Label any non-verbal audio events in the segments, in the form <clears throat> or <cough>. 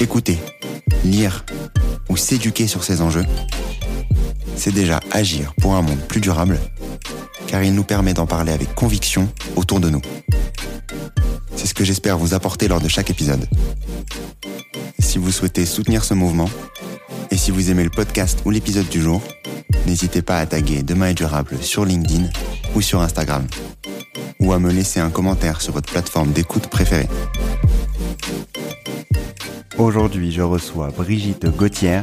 Écouter, lire ou s'éduquer sur ces enjeux, c'est déjà agir pour un monde plus durable, car il nous permet d'en parler avec conviction autour de nous. C'est ce que j'espère vous apporter lors de chaque épisode. Si vous souhaitez soutenir ce mouvement, et si vous aimez le podcast ou l'épisode du jour, n'hésitez pas à taguer Demain est durable sur LinkedIn ou sur Instagram, ou à me laisser un commentaire sur votre plateforme d'écoute préférée. Aujourd'hui, je reçois Brigitte Gauthier,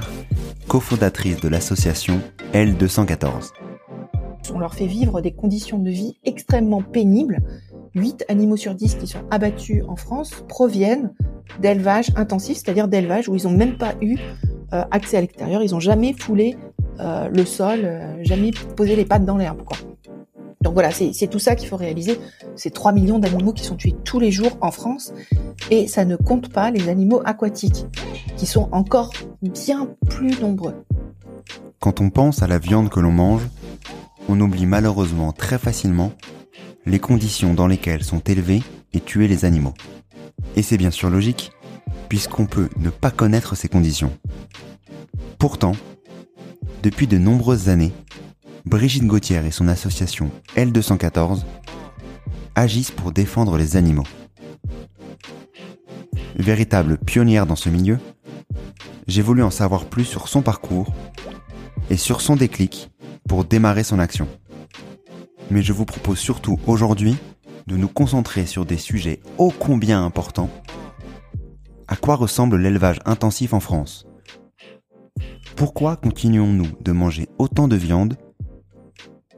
cofondatrice de l'association L214. On leur fait vivre des conditions de vie extrêmement pénibles. 8 animaux sur 10 qui sont abattus en France proviennent d'élevage intensif, c'est-à-dire d'élevage où ils n'ont même pas eu euh, accès à l'extérieur, ils n'ont jamais foulé euh, le sol, euh, jamais posé les pattes dans l'herbe. Donc voilà, c'est tout ça qu'il faut réaliser. C'est 3 millions d'animaux qui sont tués tous les jours en France et ça ne compte pas les animaux aquatiques qui sont encore bien plus nombreux. Quand on pense à la viande que l'on mange, on oublie malheureusement très facilement les conditions dans lesquelles sont élevés et tués les animaux. Et c'est bien sûr logique, puisqu'on peut ne pas connaître ces conditions. Pourtant, depuis de nombreuses années, Brigitte Gauthier et son association L214 agissent pour défendre les animaux. Véritable pionnière dans ce milieu, j'ai voulu en savoir plus sur son parcours et sur son déclic pour démarrer son action. Mais je vous propose surtout aujourd'hui de nous concentrer sur des sujets ô combien importants. À quoi ressemble l'élevage intensif en France? Pourquoi continuons-nous de manger autant de viande?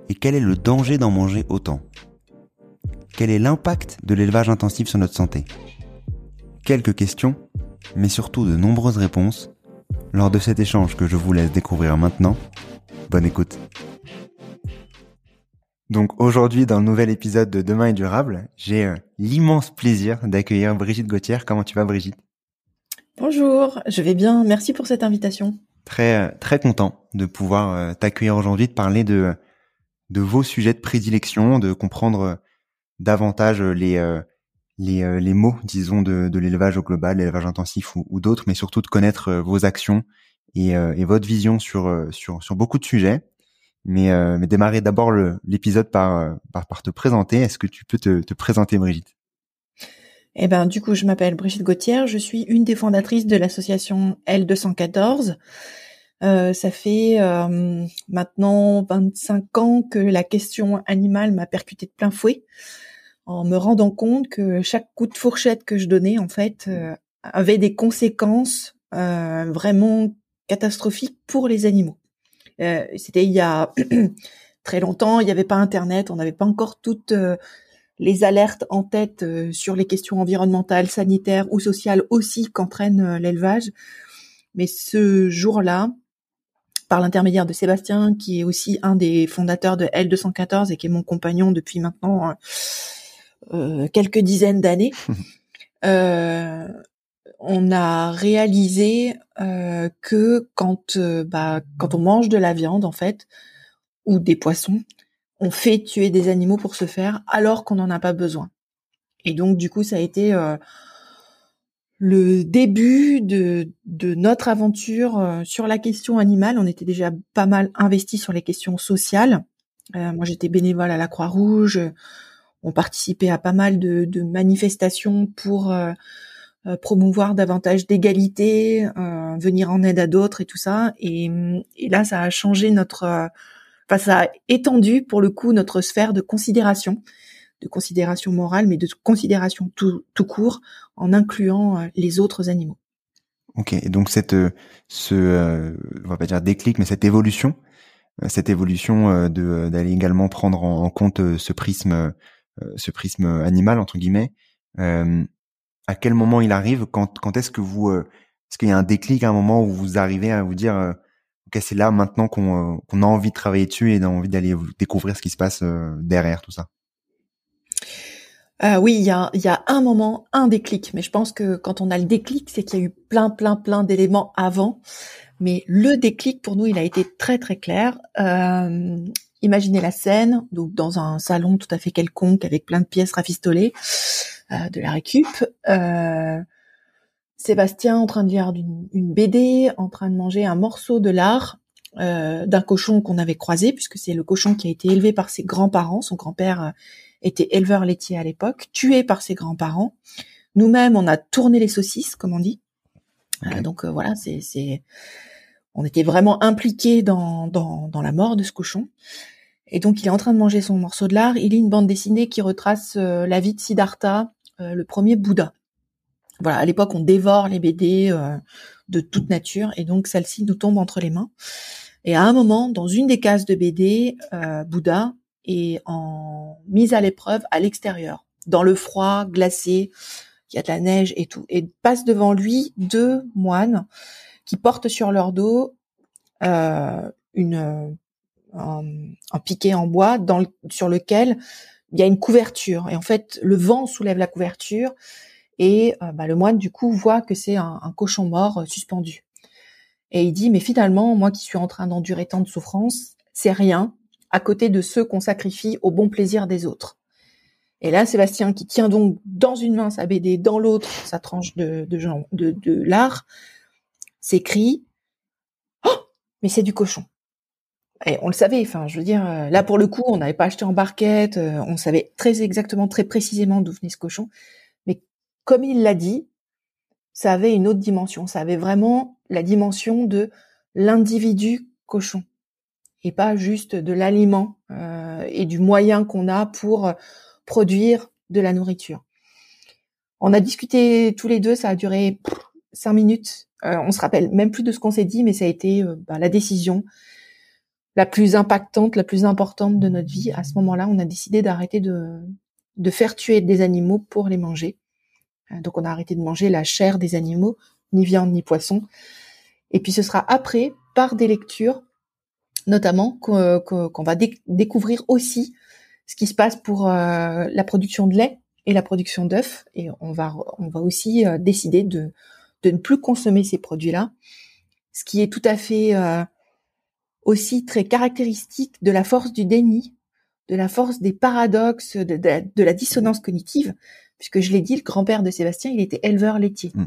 Et quel est le danger d'en manger autant? Quel est l'impact de l'élevage intensif sur notre santé? Quelques questions, mais surtout de nombreuses réponses lors de cet échange que je vous laisse découvrir maintenant. Bonne écoute. Donc aujourd'hui, dans le nouvel épisode de Demain est durable, j'ai euh, l'immense plaisir d'accueillir Brigitte Gauthier. Comment tu vas, Brigitte? Bonjour, je vais bien. Merci pour cette invitation. Très euh, très content de pouvoir euh, t'accueillir aujourd'hui, de parler de de vos sujets de prédilection, de comprendre davantage les les, les mots, disons, de, de l'élevage au global, l'élevage intensif ou, ou d'autres, mais surtout de connaître vos actions et, et votre vision sur sur sur beaucoup de sujets. Mais, euh, démarrer d'abord l'épisode par, euh, par, te présenter. Est-ce que tu peux te, te présenter, Brigitte? Eh ben, du coup, je m'appelle Brigitte Gauthier. Je suis une des fondatrices de l'association L214. Euh, ça fait euh, maintenant 25 ans que la question animale m'a percuté de plein fouet, en me rendant compte que chaque coup de fourchette que je donnais, en fait, euh, avait des conséquences vraiment catastrophiques pour les animaux. Euh, c'était il y a <clears throat> très longtemps, il n'y avait pas Internet, on n'avait pas encore toutes euh, les alertes en tête euh, sur les questions environnementales, sanitaires ou sociales aussi qu'entraîne l'élevage. Mais ce jour-là, par l'intermédiaire de Sébastien, qui est aussi un des fondateurs de L214 et qui est mon compagnon depuis maintenant quelques dizaines d'années, <laughs> on a réalisé euh, que quand euh, bah, quand on mange de la viande en fait ou des poissons, on fait tuer des animaux pour se faire alors qu'on n'en a pas besoin. Et donc du coup ça a été euh, le début de, de notre aventure sur la question animale. On était déjà pas mal investi sur les questions sociales. moi j'étais bénévole à la Croix-Rouge. On participait à pas mal de, de manifestations pour promouvoir davantage d'égalité, venir en aide à d'autres et tout ça. Et, et, là, ça a changé notre, enfin, ça a étendu pour le coup notre sphère de considération, de considération morale, mais de considération tout, tout court, en incluant les autres animaux. Ok, et donc cette, ce, on va pas dire déclic, mais cette évolution, cette évolution de d'aller également prendre en, compte ce prisme, ce prisme animal entre guillemets. À quel moment il arrive Quand, quand est-ce que vous, est-ce qu'il y a un déclic un moment où vous arrivez à vous dire, ok, c'est là maintenant qu'on qu'on a envie de travailler dessus et a envie d'aller découvrir ce qui se passe derrière tout ça? Euh, oui, il y a, y a un moment, un déclic, mais je pense que quand on a le déclic, c'est qu'il y a eu plein, plein, plein d'éléments avant. Mais le déclic, pour nous, il a été très, très clair. Euh, imaginez la scène, donc dans un salon tout à fait quelconque, avec plein de pièces rafistolées, euh, de la récup. Euh, Sébastien en train de lire une, BD, en train de manger un morceau de lard euh, d'un cochon qu'on avait croisé, puisque c'est le cochon qui a été élevé par ses grands-parents. Son grand-père était éleveur laitier à l'époque, tué par ses grands-parents. Nous-mêmes, on a tourné les saucisses, comme on dit. Euh, donc euh, voilà, c'est, c'est, on était vraiment impliqués dans, dans, dans, la mort de ce cochon. Et donc il est en train de manger son morceau de lard. Il lit une bande dessinée qui retrace euh, la vie de Siddhartha, le premier Bouddha. Voilà, à l'époque on dévore les BD de toute nature et donc celle-ci nous tombe entre les mains. Et à un moment, dans une des cases de BD, Bouddha est en mise à l'épreuve à l'extérieur, dans le froid, glacé, il y a de la neige et tout, et passe devant lui deux moines qui portent sur leur dos euh, une un, piquet en bois sur lequel il y a une couverture. Et en fait, le vent soulève la couverture et euh, bah, le moine du coup voit que c'est un, cochon mort euh, suspendu. Et il dit mais finalement moi qui suis en train d'endurer tant de souffrances, c'est rien à côté de ceux qu'on sacrifie au bon plaisir des autres. Et là, Sébastien, qui tient donc dans une main sa BD, dans l'autre sa tranche de, de, de, de l'art, s'écrie Oh, mais c'est du cochon. Et on le savait, enfin, je veux dire, euh, là pour le coup, on n'avait pas acheté en barquette, euh, on savait très exactement, très précisément d'où venait ce cochon. Mais comme il l'a dit, ça avait une autre dimension. Ça avait vraiment la dimension de l'individu cochon et pas juste de l'aliment euh, et du moyen qu'on a pour euh, produire de la nourriture. On a discuté tous les deux, ça a duré cinq minutes. Euh, on se rappelle même plus de ce qu'on s'est dit, mais ça a été bah, la décision la plus impactante, la plus importante de notre vie. À ce moment-là, on a décidé d'arrêter de, de faire tuer des animaux pour les manger. Donc on a arrêté de manger la chair des animaux, ni viande ni poisson. Et puis ce sera après, par des lectures, notamment qu'on va découvrir aussi ce qui se passe pour euh, la production de lait et la production d'œufs et on va on va aussi euh, décider de de ne plus consommer ces produits-là ce qui est tout à fait euh, aussi très caractéristique de la force du déni de la force des paradoxes de, de, la dissonance cognitive puisque je l'ai dit le grand-père de Sébastien il était éleveur laitier mmh.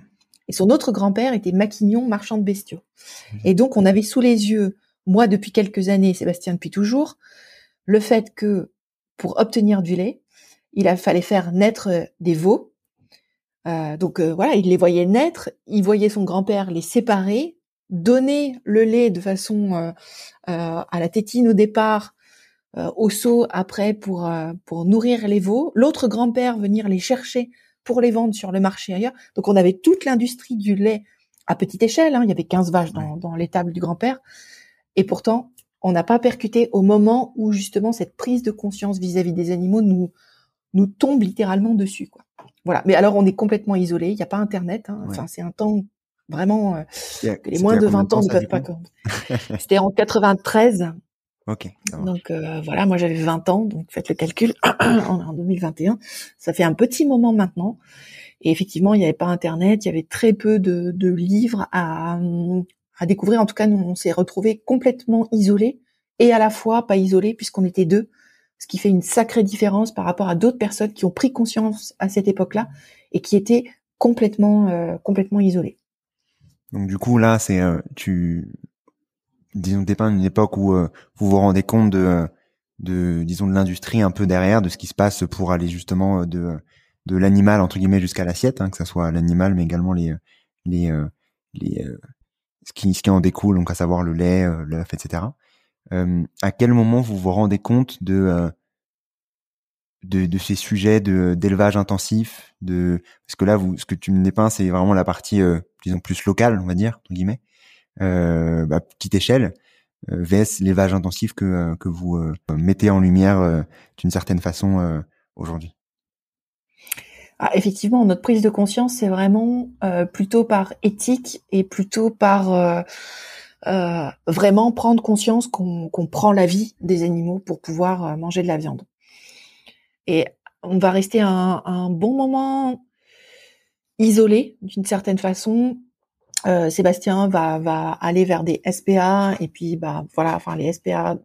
et son autre grand-père était maquignon marchand de bestiaux mmh. et donc on avait sous les yeux moi depuis quelques années, Sébastien depuis toujours, le fait que pour obtenir du lait, il a fallait faire naître euh, des veaux. Euh, donc euh, voilà, il les voyait naître, il voyait son grand-père les séparer, donner le lait de façon à la tétine au départ, au seau après pour pour nourrir les veaux. L'autre grand-père venir les chercher pour les vendre sur le marché ailleurs. Donc on avait toute l'industrie du lait à petite échelle. Hein. Il y avait 15 vaches dans, dans l'étable du grand-père. Et pourtant, on n'a pas percuté au moment où justement cette prise de conscience vis-à-vis des animaux nous nous tombe littéralement dessus. Quoi. Voilà. Mais alors, on est complètement isolé. Il n'y a pas Internet. Hein. Enfin, c'est un temps vraiment euh, les moins de 20 ans ne peuvent pas. <laughs> C'était en 93. Ok. Donc euh, voilà, moi j'avais 20 ans, donc faites le calcul. <clears throat> en 2021, ça fait un petit moment maintenant. Et effectivement, il n'y avait pas Internet, il y avait très peu de, de livres à, à découvrir. En tout cas, nous, on s'est retrouvés complètement isolés et à la fois pas isolés puisqu'on était deux, ce qui fait une sacrée différence par rapport à d'autres personnes qui ont pris conscience à cette époque-là et qui étaient complètement euh, complètement isolées. Donc du coup là, c'est euh, tu disons dépeint une époque où euh, vous vous rendez compte de de disons de l'industrie un peu derrière de ce qui se passe pour aller justement de de l'animal entre guillemets jusqu'à l'assiette, hein, que ce soit l'animal, mais également les les les ce qui ce qui en découle, donc à savoir le lait, l'œuf, etc. à quel moment vous vous rendez compte de de, de, ces sujets de d'élevage intensif, de parce que là, vous, ce que tu me dépeins, c'est vraiment la partie, disons plus locale, on va dire, entre guillemets, euh, bah, petite échelle. Euh, vs l'élevage intensif que, euh, que vous euh, mettez en lumière d'une certaine façon aujourd'hui ah, Effectivement, notre prise de conscience, c'est vraiment plutôt par éthique et plutôt par vraiment prendre conscience qu'on prend la vie des animaux pour pouvoir manger de la viande. Et on va rester un, un bon moment isolé d'une certaine façon. Euh, Sébastien va, aller vers des SPA et puis bah voilà, enfin les SPA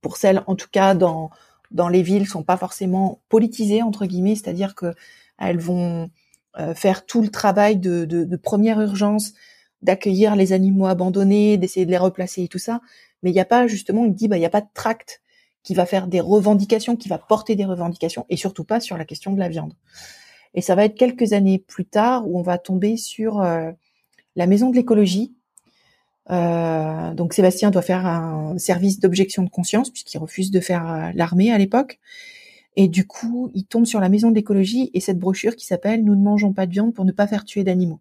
pour celles en tout cas dans dans les villes sont pas forcément politisées entre guillemets, c'est-à-dire que elles vont euh, faire tout le travail de, première urgence, d'accueillir les animaux abandonnés, d'essayer de les replacer et tout ça, mais il n'y a pas justement, il dit bah il y a pas de tract qui va faire des revendications, qui va porter des revendications et surtout pas sur la question de la viande. Et ça va être quelques années plus tard où on va tomber sur euh, la maison de l'écologie. Euh, donc Sébastien doit faire un service d'objection de conscience puisqu'il refuse de faire euh, l'armée à l'époque. Et du coup, il tombe sur la maison de l'écologie et cette brochure qui s'appelle Nous ne mangeons pas de viande pour ne pas faire tuer d'animaux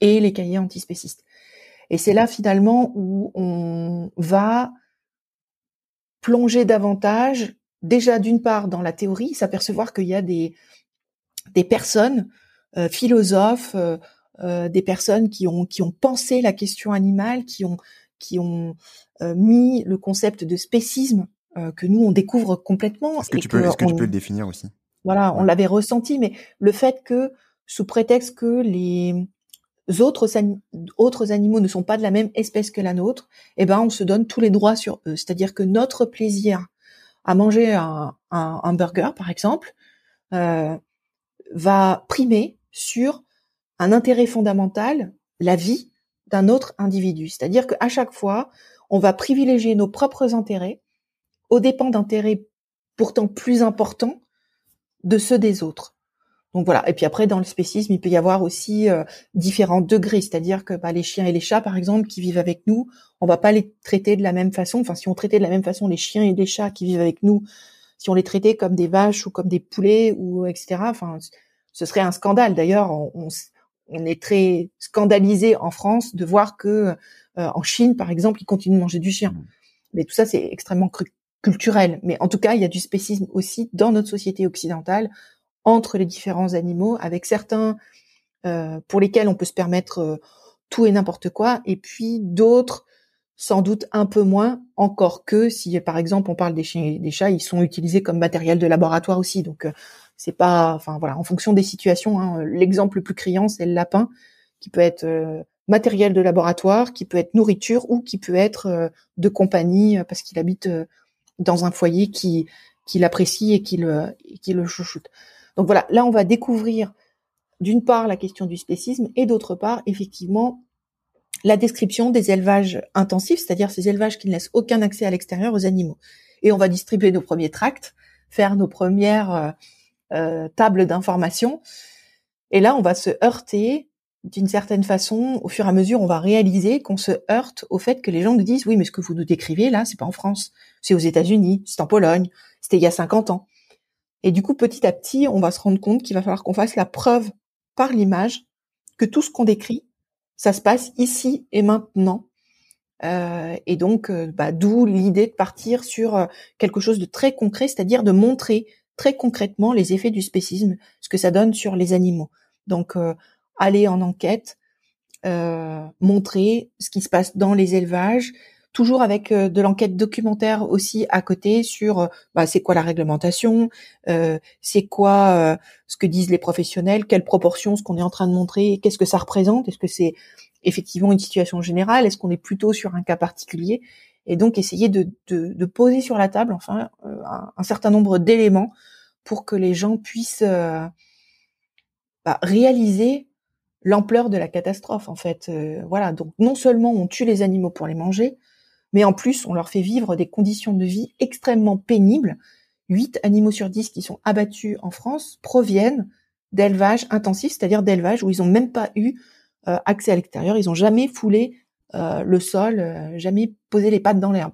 et les cahiers antispécistes. Et c'est là finalement où on va plonger davantage, déjà d'une part dans la théorie, s'apercevoir qu'il y a des, des personnes, euh, philosophes, euh, des personnes qui ont qui ont pensé la question animale, qui ont qui ont euh, mis le concept de spécisme euh, que nous on découvre complètement. Est-ce que, tu, peux, est-ce que tu peux le définir aussi? Voilà, on l'avait ressenti, mais le fait que sous prétexte que les autres autres animaux ne sont pas de la même espèce que la nôtre, eh ben on se donne tous les droits sur eux. C'est-à-dire que notre plaisir à manger un, burger, par exemple, euh, va primer sur un intérêt fondamental, la vie d'un autre individu. C'est-à-dire qu'à chaque fois, on va privilégier nos propres intérêts aux dépens d'intérêts pourtant plus importants de ceux des autres. Donc voilà. Et puis après, dans le spécisme, il peut y avoir aussi euh, différents degrés. C'est-à-dire que bah, les chiens et les chats, par exemple, qui vivent avec nous, on va pas les traiter de la même façon. Enfin, si on traitait de la même façon les chiens et les chats qui vivent avec nous, si on les traitait comme des vaches ou comme des poulets ou etc. Enfin, ce serait un scandale. D'ailleurs, on, on est très scandalisé en France de voir que euh, en Chine, par exemple, ils continuent de manger du chien. Mmh. Mais tout ça, c'est extrêmement culturel. Mais en tout cas, il y a du spécisme aussi dans notre société occidentale entre les différents animaux, avec certains euh, pour lesquels on peut se permettre euh, tout et n'importe quoi, et puis d'autres sans doute un peu moins, encore que si par exemple on parle des chiens et des chats, ils sont utilisés comme matériel de laboratoire aussi. Donc c'est pas, enfin voilà, en fonction des situations. Hein, l'exemple le plus criant, c'est le lapin, qui peut être euh, matériel de laboratoire, qui peut être nourriture ou qui peut être euh, de compagnie euh, parce qu'il habite dans un foyer qui qui l'apprécie et qui le qui le chouchoute. Donc voilà, là on va découvrir d'une part la question du spécisme et d'autre part effectivement la description des élevages intensifs, c'est-à-dire ces élevages qui ne laissent aucun accès à l'extérieur aux animaux. Et on va distribuer nos premiers tracts, faire nos premières euh, table d'information. Et là, on va se heurter d'une certaine façon, au fur et à mesure, on va réaliser qu'on se heurte au fait que les gens nous disent oui, mais ce que vous nous décrivez là, c'est pas en France, c'est aux États-Unis, c'est en Pologne, c'était il y a 50 ans. Et du coup, petit à petit, on va se rendre compte qu'il va falloir qu'on fasse la preuve par l'image que tout ce qu'on décrit, ça se passe ici et maintenant. Euh, et donc, euh, bah, d'où l'idée de partir sur quelque chose de très concret, c'est-à-dire de montrer très concrètement les effets du spécisme, ce que ça donne sur les animaux. Donc, euh, aller en enquête, euh, montrer ce qui se passe dans les élevages, toujours avec euh, de l'enquête documentaire aussi à côté sur bah, c'est quoi la réglementation, c'est quoi ce que disent les professionnels, quelle proportion ce qu'on est en train de montrer, qu'est-ce que ça représente, est-ce que c'est effectivement une situation générale, est-ce qu'on est plutôt sur un cas particulier et donc essayer de, de, de poser sur la table enfin euh, un, certain nombre d'éléments pour que les gens puissent euh, bah, réaliser l'ampleur de la catastrophe en fait. Euh, voilà, donc non seulement on tue les animaux pour les manger, mais en plus on leur fait vivre des conditions de vie extrêmement pénibles. 8 animaux sur 10 qui sont abattus en France proviennent d'élevage intensif, c'est-à-dire d'élevage où ils n'ont même pas eu euh, accès à l'extérieur, ils n'ont jamais foulé euh, le sol, euh, jamais posé les pattes dans l'herbe.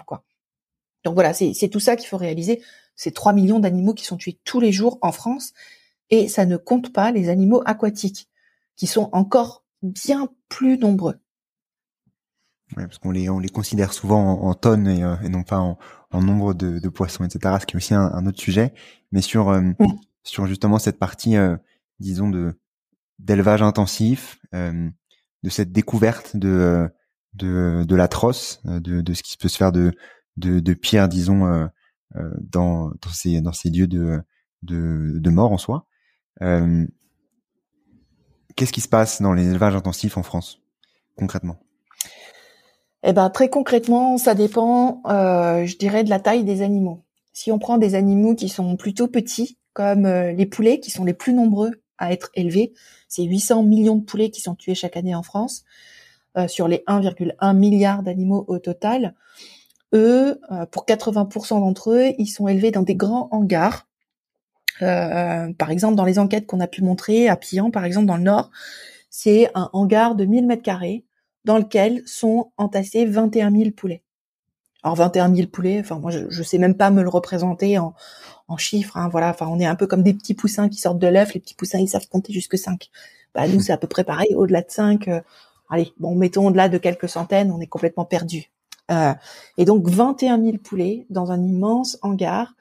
Donc voilà, c'est tout ça qu'il faut réaliser. C'est 3 millions d'animaux qui sont tués tous les jours en France, et ça ne compte pas les animaux aquatiques, qui sont encore bien plus nombreux. Ouais, parce qu'on les on les considère souvent en, tonnes et, et, non pas en, en nombre de, de, poissons, etc. Ce qui est aussi un, un autre sujet. Mais sur sur justement cette partie, disons de d'élevage intensif, de cette découverte de de, de l'atroce, de, de ce qui peut se faire de de, de pire, disons, euh, euh, dans dans ces dans ces lieux de de, de mort en soi. Euh, Qu'est-ce qui se passe dans les élevages intensifs en France concrètement? Eh ben très concrètement, ça dépend, euh, je dirais, de la taille des animaux. Si on prend des animaux qui sont plutôt petits, comme euh, les poulets, qui sont les plus nombreux à être élevés, c'est 800 millions de poulets qui sont tués chaque année en France, euh, sur les 1,1 milliard d'animaux au total. Eux, pour 80% d'entre eux, ils sont élevés dans des grands hangars. Par exemple, dans les enquêtes qu'on a pu montrer à Pillan, par exemple dans le Nord, c'est un hangar de 1000 mètres carrés dans lequel sont entassés 21 000 poulets. Alors 21 000 poulets, enfin moi je, je sais même pas me le représenter en, en chiffres. Hein, voilà, enfin on est un peu comme des petits poussins qui sortent de l'œuf. Les petits poussins ils savent compter jusque 5. Bah nous <laughs> c'est à peu près pareil. Au-delà de 5, euh, allez bon mettons au-delà de quelques centaines, on est complètement perdu. Euh, et donc 21 000 poulets dans un immense hangar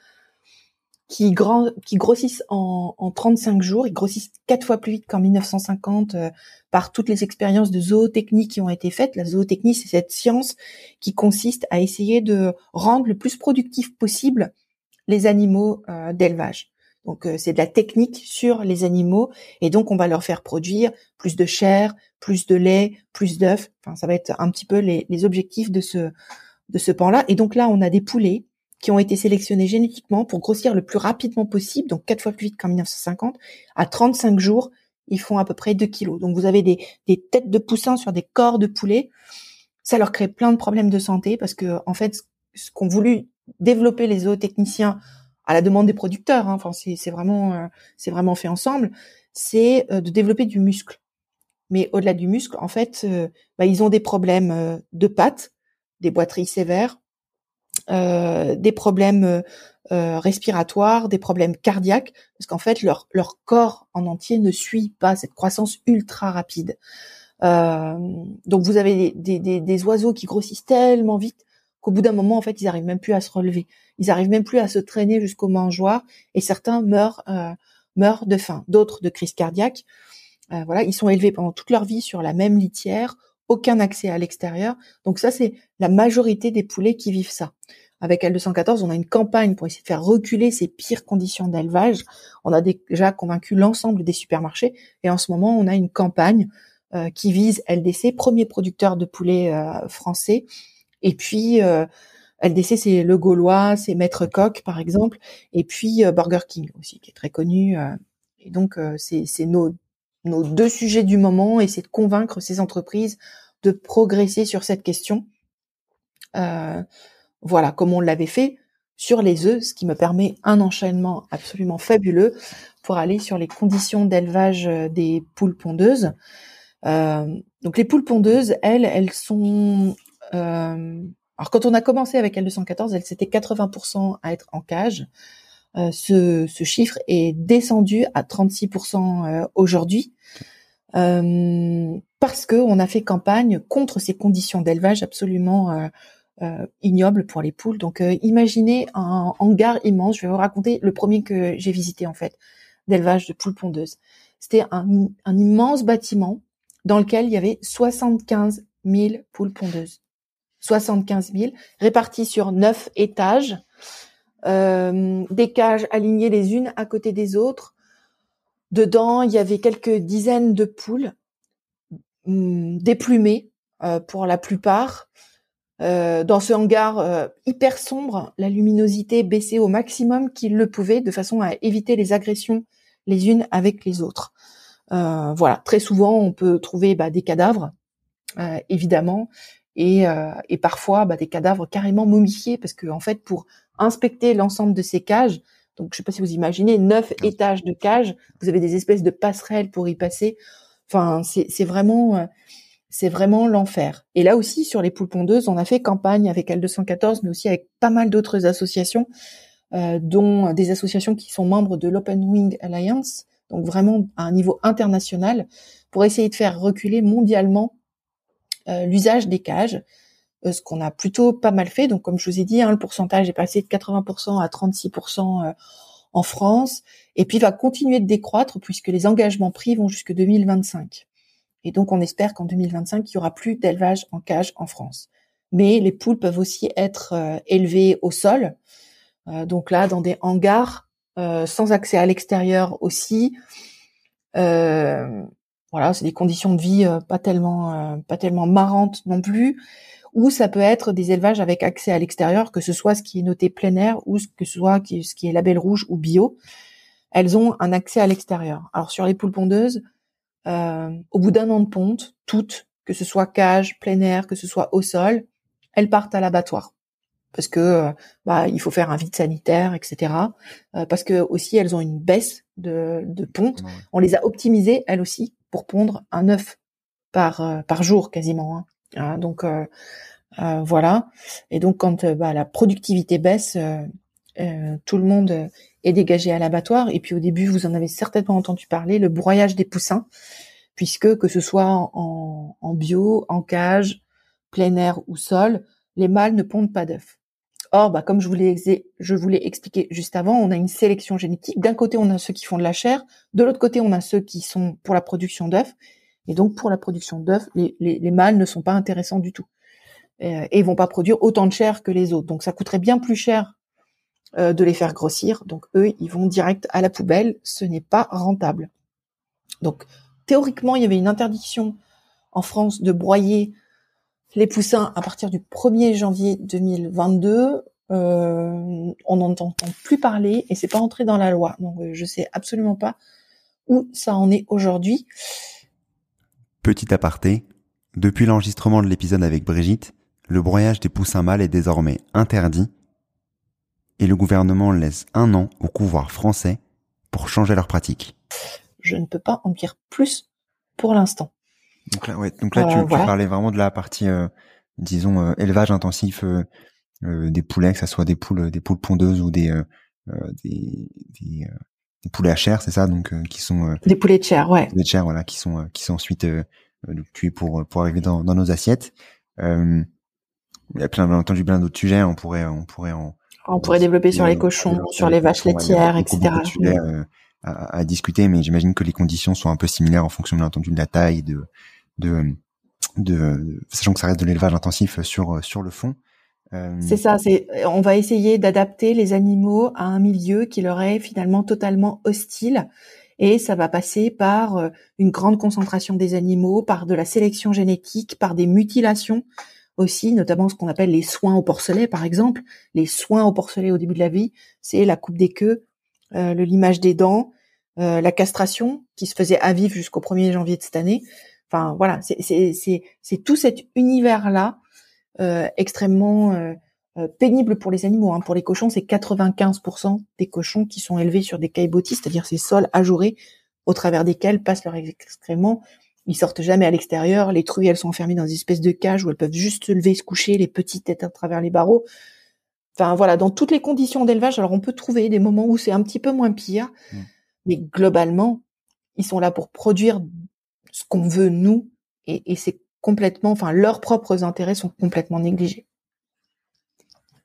qui, grand, qui grossissent en, en 35 jours. Ils grossissent quatre fois plus vite qu'en 1950 euh, par toutes les expériences de zootechnie qui ont été faites. La zootechnie, c'est cette science qui consiste à essayer de rendre le plus productif possible les animaux euh, d'élevage. Donc euh, c'est de la technique sur les animaux et donc on va leur faire produire plus de chair, plus de lait, plus d'œufs. Enfin ça va être un petit peu les, les objectifs de ce de ce pan-là. Et donc là on a des poulets qui ont été sélectionnés génétiquement pour grossir le plus rapidement possible, donc quatre fois plus vite qu'en 1950. À 35 jours, ils font à peu près 2 kilos. Donc vous avez des, des têtes de poussins sur des corps de poulets. Ça leur crée plein de problèmes de santé parce que en fait, ce qu'ont voulu développer les zootechniciens à la demande des producteurs, hein, enfin c'est vraiment euh, c'est vraiment fait ensemble, c'est euh, de développer du muscle. Mais au-delà du muscle, en fait, euh, bah, ils ont des problèmes de pattes, des boiteries sévères, euh, des problèmes euh, euh, respiratoires, des problèmes cardiaques, parce qu'en fait leur corps en entier ne suit pas cette croissance ultra rapide. donc vous avez des, oiseaux qui grossissent tellement vite qu'au bout d'un moment en fait ils arrivent même plus à se relever, ils arrivent même plus à se traîner jusqu'au mangeoire et certains meurent meurent de faim, d'autres de crise cardiaque. voilà, ils sont élevés pendant toute leur vie sur la même litière aucun accès à l'extérieur. Donc ça, c'est la majorité des poulets qui vivent ça. Avec L214, on a une campagne pour essayer de faire reculer ces pires conditions d'élevage. On a déjà convaincu l'ensemble des supermarchés et en ce moment, on a une campagne euh, qui vise LDC, premier producteur de poulets euh, français. Et puis euh, LDC, c'est le Gaulois, c'est Maître Coq par exemple, et puis Burger King aussi, qui est très connu. et donc c'est nos nos deux sujets du moment et c'est de convaincre ces entreprises de progresser sur cette question. Euh, voilà, comme on l'avait fait sur les œufs, ce qui me permet un enchaînement absolument fabuleux pour aller sur les conditions d'élevage euh, des poules pondeuses. Euh, donc les poules pondeuses, elles, elles sont... alors quand on a commencé avec L214, elles c'était 80% à être en cage. Euh, ce, ce, chiffre est descendu à 36% euh, aujourd'hui euh, parce que on a fait campagne contre ces conditions d'élevage absolument ignobles pour les poules. Donc imaginez un hangar immense. Je vais vous raconter le premier que j'ai visité en fait d'élevage de poules pondeuses. C'était un, un immense bâtiment dans lequel il y avait 75 000 poules pondeuses. 75 000 réparties sur neuf étages euh, des cages alignées les unes à côté des autres. Dedans, il y avait quelques dizaines de poules hum, déplumées euh, pour la plupart. Euh, dans ce hangar hyper sombre, la luminosité baissait au maximum qu'il le pouvait, de façon à éviter les agressions les unes avec les autres. voilà, très souvent on peut trouver bah, des cadavres, évidemment, et, et parfois bah, des cadavres carrément momifiés, parce que en fait pour inspecter l'ensemble de ces cages. Donc, je sais pas si vous imaginez, neuf étages de cage. Vous avez des espèces de passerelles pour y passer. Enfin, c'est vraiment, euh, c'est vraiment l'enfer. Et là aussi, sur les poules pondeuses, on a fait campagne avec L214, mais aussi avec pas mal d'autres associations, euh, dont des associations qui sont membres de l'Open Wing Alliance, donc vraiment à un niveau international, pour essayer de faire reculer mondialement euh, l'usage des cages, ce qu'on a plutôt pas mal fait. Donc, comme je vous ai dit, hein, le pourcentage est passé de 80% à 36% en France, et puis va continuer de décroître puisque les engagements pris vont jusque 2025. Et donc, on espère qu'en 2025, il y aura plus d'élevage en cage en France. Mais les poules peuvent aussi être euh, élevées au sol, euh, donc là, dans des hangars, euh, sans accès à l'extérieur aussi. voilà, c'est des conditions de vie pas tellement, pas tellement marrantes non plus. Ou ça peut être des élevages avec accès à l'extérieur, que ce soit ce qui est noté plein air ou que ce soit ce qui est label rouge ou bio. Elles ont un accès à l'extérieur. Alors sur les poules pondeuses, euh, au bout d'un an de ponte, toutes, que ce soit cage, plein air, que ce soit au sol, elles partent à l'abattoir parce que euh, bah, il faut faire un vide sanitaire, etc. Euh, parce que aussi elles ont une baisse de, de ponte. On les a optimisées elles aussi pour pondre un œuf par par jour quasiment. Hein. Ah, donc voilà. Et donc quand bah, la productivité baisse, tout le monde est dégagé à l'abattoir. Et puis au début, vous en avez certainement entendu parler, le broyage des poussins, puisque que ce soit en, bio, en cage, plein air ou sol, les mâles ne pondent pas d'œufs. Or, bah, comme je vous l'ai je voulais expliquer juste avant, on a une sélection génétique. D'un côté, on a ceux qui font de la chair, de l'autre côté, on a ceux qui sont pour la production d'œufs. Et donc, pour la production d'œufs, les, les, mâles ne sont pas intéressants du tout. Euh, et ils vont pas produire autant de chair que les autres. Donc, ça coûterait bien plus cher euh, de les faire grossir. Donc eux, ils vont direct à la poubelle. Ce n'est pas rentable. Donc théoriquement, il y avait une interdiction en France de broyer les poussins à partir du 1er janvier 2022. Euh, on n'entend plus parler et c'est pas entré dans la loi. Donc euh, je sais absolument pas où ça en est aujourd'hui. Petit aparté, depuis l'enregistrement de l'épisode avec Brigitte, le broyage des poussins mâles est désormais interdit et le gouvernement laisse un an au pouvoir français pour changer leurs pratiques. Je ne peux pas en dire plus pour l'instant. Donc là, ouais, donc là tu, parlais vraiment de la partie, euh, disons, euh, élevage intensif euh, des poulets, que ça soit des poules, des poules pondeuses ou des des, des, des, poulets à chair, c'est ça, donc qui sont des poulets de chair, ouais. Des de chair, voilà, qui sont qui sont ensuite tués pour pour arriver dans, dans nos assiettes. il y a plein, bien entendu, plein d'autres sujets. On pourrait on pourrait en on pourrait développer sur les cochons, sur les vaches laitières, etc. Euh, à, à, discuter, mais j'imagine que les conditions sont un peu similaires en fonction, bien entendu, de la taille, de, de, de, sachant que ça reste de l'élevage intensif sur sur le fond. Euh, c'est ça, c'est on va essayer d'adapter les animaux à un milieu qui leur est finalement totalement hostile et ça va passer par euh, une grande concentration des animaux, par de la sélection génétique, par des mutilations aussi, notamment ce qu'on appelle les soins au porcelet, par exemple. Les soins au porcelet au début de la vie, c'est la coupe des queues, euh, le limage des dents, euh, la castration qui se faisait à vivre jusqu'au 1er janvier de cette année. Enfin voilà, c'est tout cet univers-là euh, extrêmement euh, pénible pour les animaux. Hein. Pour les cochons, c'est 95% des cochons qui sont élevés sur des caillebotis, c'est-à-dire ces sols ajourés au travers desquels passent leurs excréments ils sortent jamais à l'extérieur. Les truies, elles sont enfermées dans des espèces de cages où elles peuvent juste se lever, se coucher, les petites têtes à travers les barreaux. Enfin voilà, dans toutes les conditions d'élevage, alors on peut trouver des moments où c'est un petit peu moins pire, mm. mais globalement, ils sont là pour produire ce qu'on veut nous, et, c'est complètement, enfin leurs propres intérêts sont complètement négligés.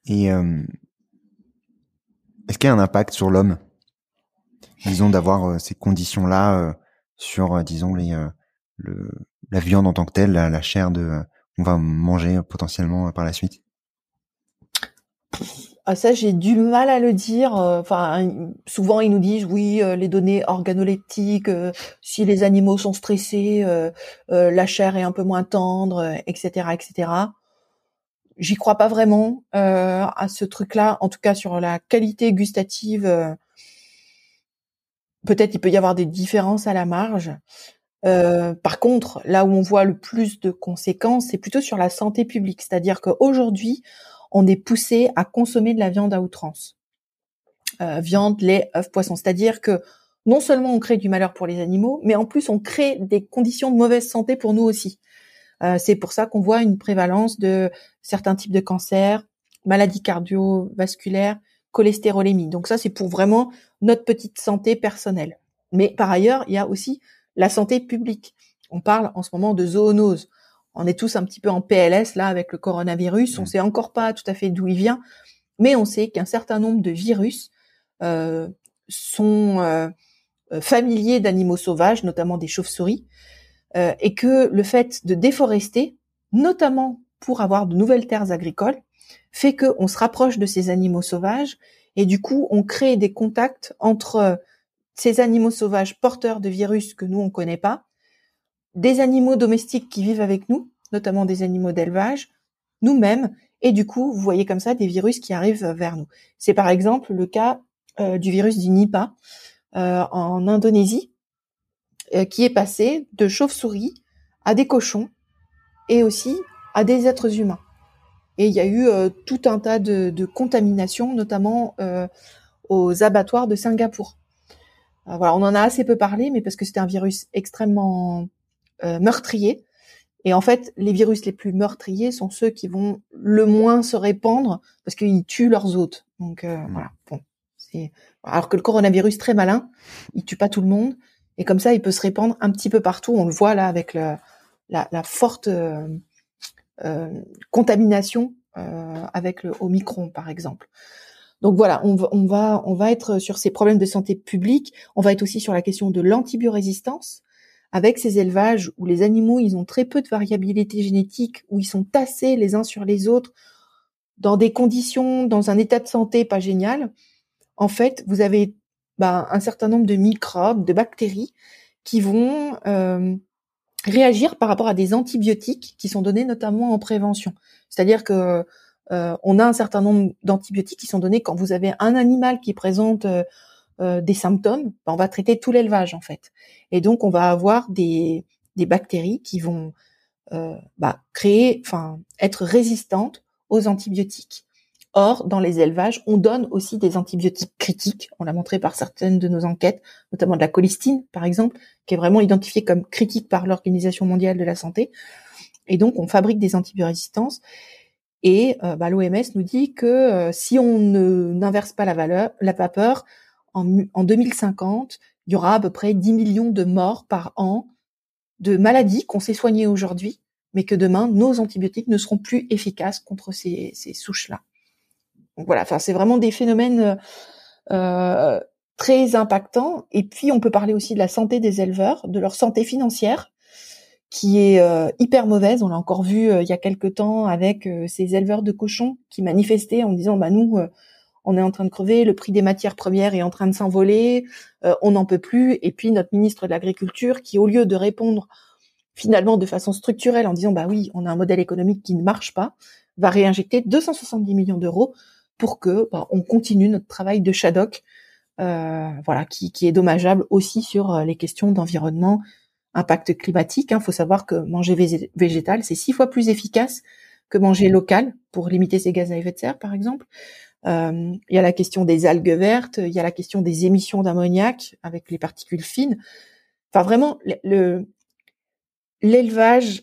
Et euh, est-ce qu'il y a un impact sur l'homme, disons d'avoir euh, ces conditions-là euh, sur, disons les le, la viande en tant que telle, la, chair de on va manger potentiellement par la suite? Ah ça j'ai du mal à le dire. Euh, enfin souvent ils nous disent oui euh, les données organoleptiques, euh, si les animaux sont stressés, la chair est un peu moins tendre, etc. etc. J'y crois pas vraiment à ce truc-là. En tout cas sur la qualité gustative, peut-être il peut y avoir des différences à la marge. Euh, par contre, là où on voit le plus de conséquences, c'est plutôt sur la santé publique. C'est-à-dire qu'aujourd'hui, on est poussé à consommer de la viande à outrance. viande, lait, œufs, poissons. C'est-à-dire que non seulement on crée du malheur pour les animaux, mais en plus on crée des conditions de mauvaise santé pour nous aussi. c'est pour ça qu'on voit une prévalence de certains types de cancers, maladies cardiovasculaires, cholestérolémie. Donc ça, c'est pour vraiment notre petite santé personnelle. Mais par ailleurs, il y a aussi la santé publique. On parle en ce moment de zoonose. On est tous un petit peu en PLS là avec le coronavirus. On ne sait encore pas tout à fait d'où il vient, mais on sait qu'un certain nombre de virus euh, sont euh, familiers d'animaux sauvages, notamment des chauves-souris, euh, et que le fait de déforester, notamment pour avoir de nouvelles terres agricoles, fait qu'on se rapproche de ces animaux sauvages et du coup on crée des contacts entre ces animaux sauvages porteurs de virus que nous on connaît pas, des animaux domestiques qui vivent avec nous, notamment des animaux d'élevage, nous-mêmes, et du coup vous voyez comme ça des virus qui arrivent vers nous. C'est par exemple le cas euh, du virus du Nipah euh, en Indonésie, euh, qui est passé de chauves-souris à des cochons et aussi à des êtres humains. Et il y a eu tout un tas de, de contaminations, notamment aux abattoirs de Singapour. Voilà, on en a assez peu parlé, mais parce que c'est un virus extrêmement meurtrier. Et en fait, les virus les plus meurtriers sont ceux qui vont le moins se répandre parce qu'ils tuent leurs hôtes. Donc mmh. voilà. Bon, alors que le coronavirus très malin, il tue pas tout le monde et comme ça, il peut se répandre un petit peu partout. On le voit là avec le, la, la, forte euh, contamination euh, avec le Omicron, par exemple. Donc voilà, on va, on va, on va être sur ces problèmes de santé publique. On va être aussi sur la question de l'antibiorésistance avec ces élevages où les animaux, ils ont très peu de variabilité génétique, où ils sont tassés les uns sur les autres dans des conditions, dans un état de santé pas génial. En fait, vous avez bah, un certain nombre de microbes, de bactéries qui vont euh, réagir par rapport à des antibiotiques qui sont donnés notamment en prévention. C'est-à-dire que euh, on a un certain nombre d'antibiotiques qui sont donnés quand vous avez un animal qui présente euh, euh, des symptômes, ben, on va traiter tout l'élevage en fait. Et donc on va avoir des, des bactéries qui vont bah, créer, enfin être résistantes aux antibiotiques. Or, dans les élevages, on donne aussi des antibiotiques critiques. On l'a montré par certaines de nos enquêtes, notamment de la colistine, par exemple, qui est vraiment identifiée comme critique par l'Organisation mondiale de la santé. Et donc, on fabrique des antibiorésistances. Et euh, bah, l'OMS nous dit que euh, si on n'inverse pas la, valeur, la vapeur, en, en 2050, il y aura à peu près 10 millions de morts par an de maladies qu'on sait soigner aujourd'hui, mais que demain, nos antibiotiques ne seront plus efficaces contre ces, ces souches-là. Donc voilà, enfin c'est vraiment des phénomènes euh, très impactants. Et puis on peut parler aussi de la santé des éleveurs, de leur santé financière, qui est euh, hyper mauvaise. On l'a encore vu euh, il y a quelque temps avec ces éleveurs de cochons qui manifestaient en disant bah nous on est en train de crever, le prix des matières premières est en train de s'envoler, on n'en peut plus. Et puis notre ministre de l'Agriculture qui, au lieu de répondre finalement de façon structurelle en disant bah oui, on a un modèle économique qui ne marche pas, va réinjecter 270 millions d'euros pour que bah, on continue notre travail de Shadok, euh, voilà, qui, qui, est dommageable aussi sur euh, les questions d'environnement, impact climatique. Il hein. faut savoir que manger végétal, c'est six fois plus efficace que manger local pour limiter ses gaz à effet de serre, par exemple. Euh, il y a la question des algues vertes, il y a la question des émissions d'ammoniac avec les particules fines. Enfin, vraiment, le l'élevage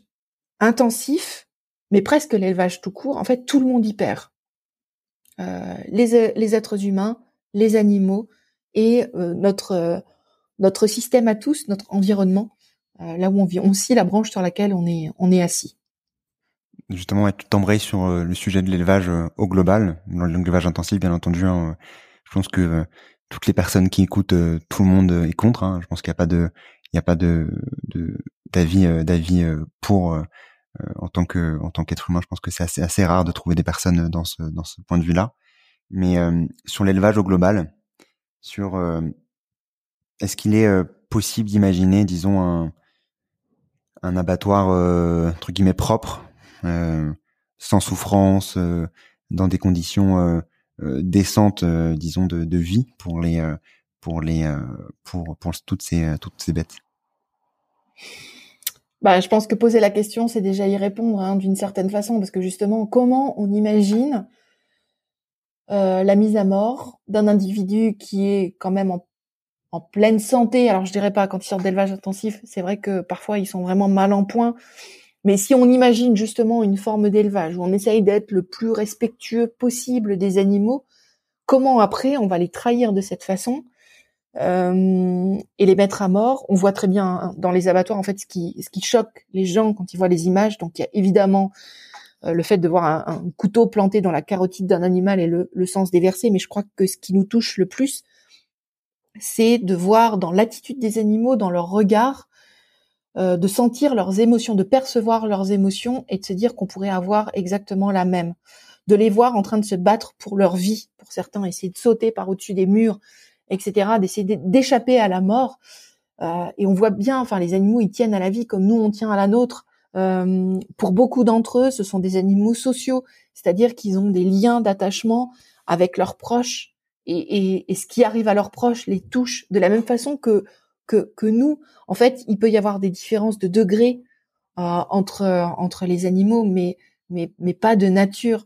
intensif, mais presque l'élevage tout court, en fait, tout le monde y perd. Euh, les, êtres humains, les animaux et euh, notre notre système à tous, notre environnement, là où on vit, scie la branche sur laquelle on est assis. Justement, tu t'embrayes sur le sujet de l'élevage au global, l'élevage intensif, bien entendu. Hein, je pense que toutes les personnes qui écoutent, tout le monde est contre. Hein. Je pense qu'il n'y a pas de, il n'y a pas de d'avis d'avis pour euh, en tant que en tant qu'être humain, je pense que c'est assez assez rare de trouver des personnes dans ce dans ce point de vue-là. Mais euh, sur l'élevage au global, sur euh, est-ce qu'il est possible d'imaginer, disons un un abattoir entre guillemets propre, sans souffrance, dans des conditions décentes, disons de, vie pour les pour les pour toutes ces toutes ces bêtes. Bah, je pense que poser la question, c'est déjà y répondre hein, d'une certaine façon, parce que justement, comment on imagine la mise à mort d'un individu qui est quand même en, en, pleine santé? Alors je dirais pas quand ils sortent d'élevage intensif, c'est vrai que parfois ils sont vraiment mal en point. Mais si on imagine justement une forme d'élevage où on essaye d'être le plus respectueux possible des animaux, comment après on va les trahir de cette façon euh, et les mettre à mort? On voit très bien hein, dans les abattoirs en fait ce qui, ce qui choque les gens quand ils voient les images. Donc il y a évidemment euh, le fait de voir un, couteau planté dans la carotide d'un animal et le, le sens déversé, mais je crois que ce qui nous touche le plus, c'est de voir dans l'attitude des animaux, dans leur regard, euh, de sentir leurs émotions, de percevoir leurs émotions et de se dire qu'on pourrait avoir exactement la même. De les voir en train de se battre pour leur vie, pour certains, essayer de sauter par au-dessus des murs, etc., d'essayer d'échapper à la mort. Euh, et on voit bien, enfin, les animaux, ils tiennent à la vie comme nous, on tient à la nôtre. Euh, pour beaucoup d'entre eux, ce sont des animaux sociaux, c'est-à-dire qu'ils ont des liens d'attachement avec leurs proches, et, ce qui arrive à leurs proches les touche de la même façon que que, nous. En fait, il peut y avoir des différences de degrés euh, entre entre les animaux, mais mais mais pas de nature.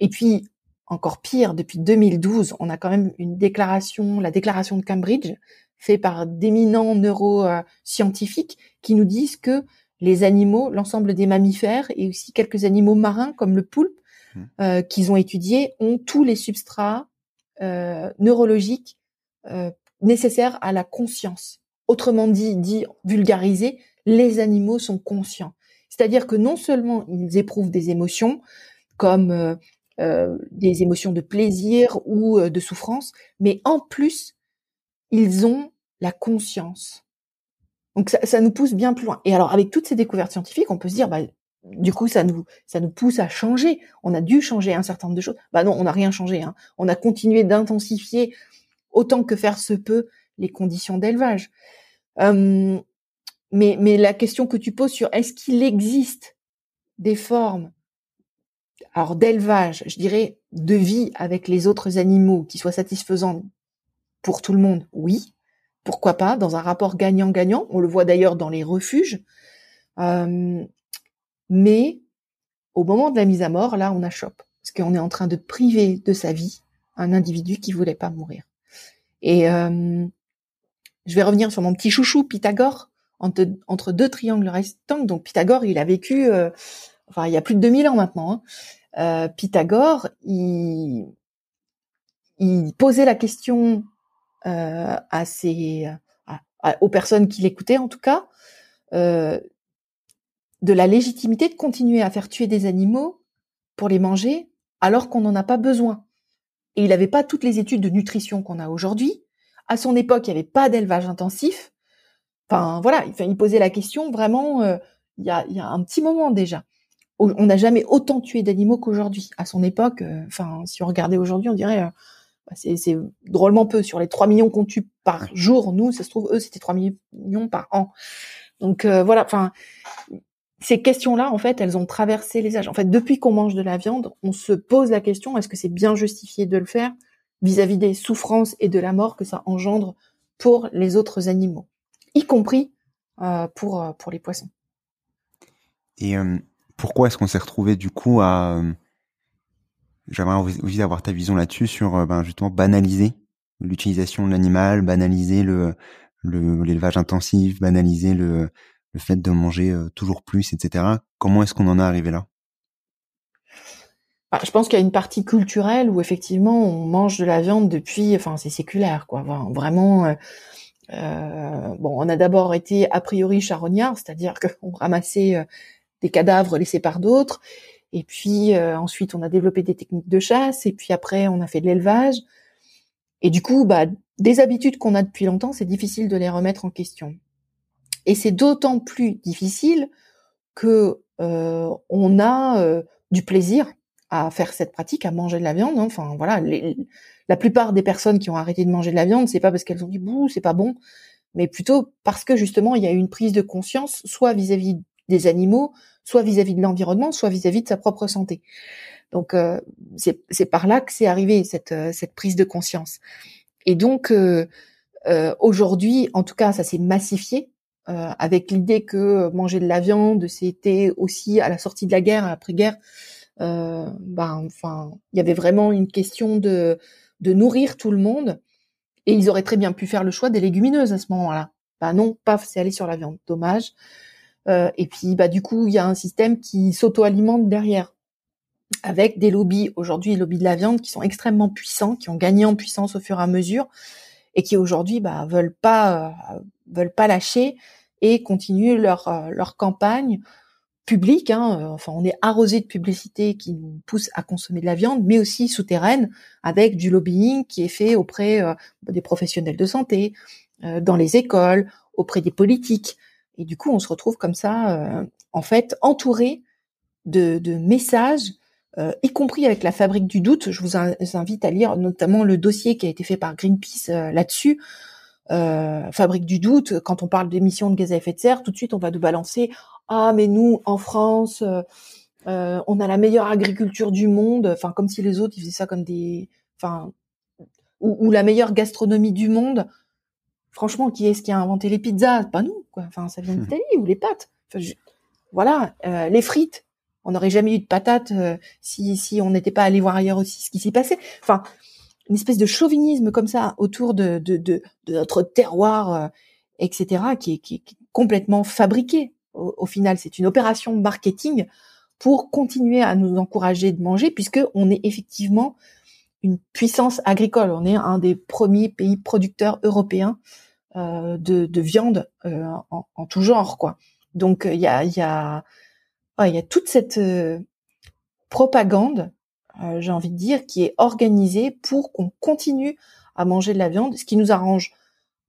Et puis encore pire, depuis 2012, on a quand même une déclaration, la déclaration de Cambridge, faite par d'éminents neuroscientifiques qui nous disent que les animaux, l'ensemble des mammifères et aussi quelques animaux marins comme le poulpe mmh. euh, qu'ils ont étudiés, ont tous les substrats euh, neurologiques nécessaires à la conscience. Autrement dit, vulgarisé, les animaux sont conscients. C'est-à-dire que non seulement ils éprouvent des émotions, comme euh, euh, des émotions de plaisir ou euh, de souffrance, mais en plus, ils ont la conscience. Donc ça, nous pousse bien plus loin. Et alors avec toutes ces découvertes scientifiques, on peut se dire, bah, du coup, ça nous, ça nous pousse à changer. On a dû changer un certain nombre de choses. Bah non, on n'a rien changé. Hein. On a continué d'intensifier autant que faire se peut les conditions d'élevage. Mais, mais la question que tu poses sur est-ce qu'il existe des formes alors d'élevage, je dirais de vie avec les autres animaux qui soient satisfaisantes pour tout le monde, oui. Pourquoi pas dans un rapport gagnant-gagnant On le voit d'ailleurs dans les refuges. Euh, mais au moment de la mise à mort, là, on a chope parce qu'on est en train de priver de sa vie un individu qui voulait pas mourir. Et euh, je vais revenir sur mon petit chouchou Pythagore entre, deux triangles restants. Donc Pythagore, il a vécu, euh, enfin il y a plus de 2000 ans maintenant. Hein. Euh, Pythagore, il, il posait la question euh, à ses, aux personnes qui l'écoutaient en tout cas, euh, de la légitimité de continuer à faire tuer des animaux pour les manger alors qu'on n'en a pas besoin. Et il n'avait pas toutes les études de nutrition qu'on a aujourd'hui. À son époque, il n'y avait pas d'élevage intensif. Enfin, voilà, il posait la question vraiment euh, il, y a, un petit moment déjà. On n'a jamais autant tué d'animaux qu'aujourd'hui. À son époque, euh, enfin, si on regardait aujourd'hui, on dirait euh, bah, c'est drôlement peu. Sur les 3 millions qu'on tue par jour, nous, ça se trouve, eux, c'était 3 millions par an. Donc voilà, enfin, ces questions-là, en fait, elles ont traversé les âges. En fait, depuis qu'on mange de la viande, on se pose la question est-ce que c'est bien justifié de le faire? Vis-à-vis des souffrances et de la mort que ça engendre pour les autres animaux, y compris euh, pour, euh, pour les poissons. Et euh, pourquoi est-ce qu'on s'est retrouvé du coup à... J'aimerais envie d'avoir ta vision là-dessus sur ben, justement banaliser l'utilisation de l'animal, banaliser le l'élevage intensif, banaliser le, le fait de manger toujours plus, etc. Comment est-ce qu'on en est arrivé là? Je pense qu'il y a une partie culturelle où effectivement on mange de la viande depuis, enfin c'est séculaire quoi. Vraiment, euh, euh, bon, on a d'abord été a priori charognard, c'est-à-dire qu'on <laughs> ramassait euh, des cadavres laissés par d'autres, et puis ensuite on a développé des techniques de chasse, et puis après on a fait de l'élevage, et du coup, bah, des habitudes qu'on a depuis longtemps, c'est difficile de les remettre en question. Et c'est d'autant plus difficile que on a du plaisir à faire cette pratique, à manger de la viande. Hein. Enfin voilà, la plupart des personnes qui ont arrêté de manger de la viande, c'est pas parce qu'elles ont dit bouh, c'est pas bon, mais plutôt parce que justement il y a eu une prise de conscience, soit vis-à-vis des animaux, soit vis-à-vis de l'environnement, soit vis-à-vis de sa propre santé. Donc euh, c'est par là que c'est arrivé cette euh, cette prise de conscience. Et donc euh, aujourd'hui, en tout cas, ça s'est massifié. avec l'idée que manger de la viande, c'était aussi à la sortie de la guerre, après guerre, euh, ben, enfin, il y avait vraiment une question de, de nourrir tout le monde. Et ils auraient très bien pu faire le choix des légumineuses à ce moment-là. Bah non, paf, c'est aller sur la viande. Dommage. Euh, et puis, bah du coup, il y a un système qui s'auto-alimente derrière, avec des lobbies aujourd'hui, les lobbies de la viande, qui sont extrêmement puissants, qui ont gagné en puissance au fur et à mesure, et qui aujourd'hui, bah veulent pas, euh, veulent pas lâcher et continuent leur euh, leur campagne public. Hein, euh, enfin, on est arrosé de publicité qui nous pousse à consommer de la viande, mais aussi souterraine avec du lobbying qui est fait auprès euh, des professionnels de santé, euh, dans les écoles, auprès des politiques. Et du coup, on se retrouve comme ça, en fait, entouré de, de messages, y compris avec la fabrique du doute. Je vous invite à lire notamment le dossier qui a été fait par Greenpeace là-dessus. fabrique du doute, quand on parle d'émissions de gaz à effet de serre, tout de suite on va nous balancer ah mais nous en France euh, euh, on a la meilleure agriculture du monde, enfin comme si les autres ils faisaient ça comme des, enfin ou, la meilleure gastronomie du monde. Franchement, qui est-ce qui a inventé les pizzas? Pas nous, quoi. Enfin, ça vient d'Italie <laughs> ou les pâtes. Voilà, euh, les frites. On n'aurait jamais eu de patates si si on n'était pas allé voir ailleurs aussi ce qui s'y passait. Enfin, une espèce de chauvinisme comme ça autour de de, de, notre terroir, etc., qui qui est complètement fabriqué au, final, c'est une opération marketing pour continuer à nous encourager de manger, puisque on est effectivement une puissance agricole. On est un des premiers pays producteurs européens euh, de, de, viande euh, en, en, tout genre, quoi. Donc il y a, y, a, il y a toute cette euh, propagande, euh, j'ai envie de dire, qui est organisée pour qu'on continue à manger de la viande, ce qui nous arrange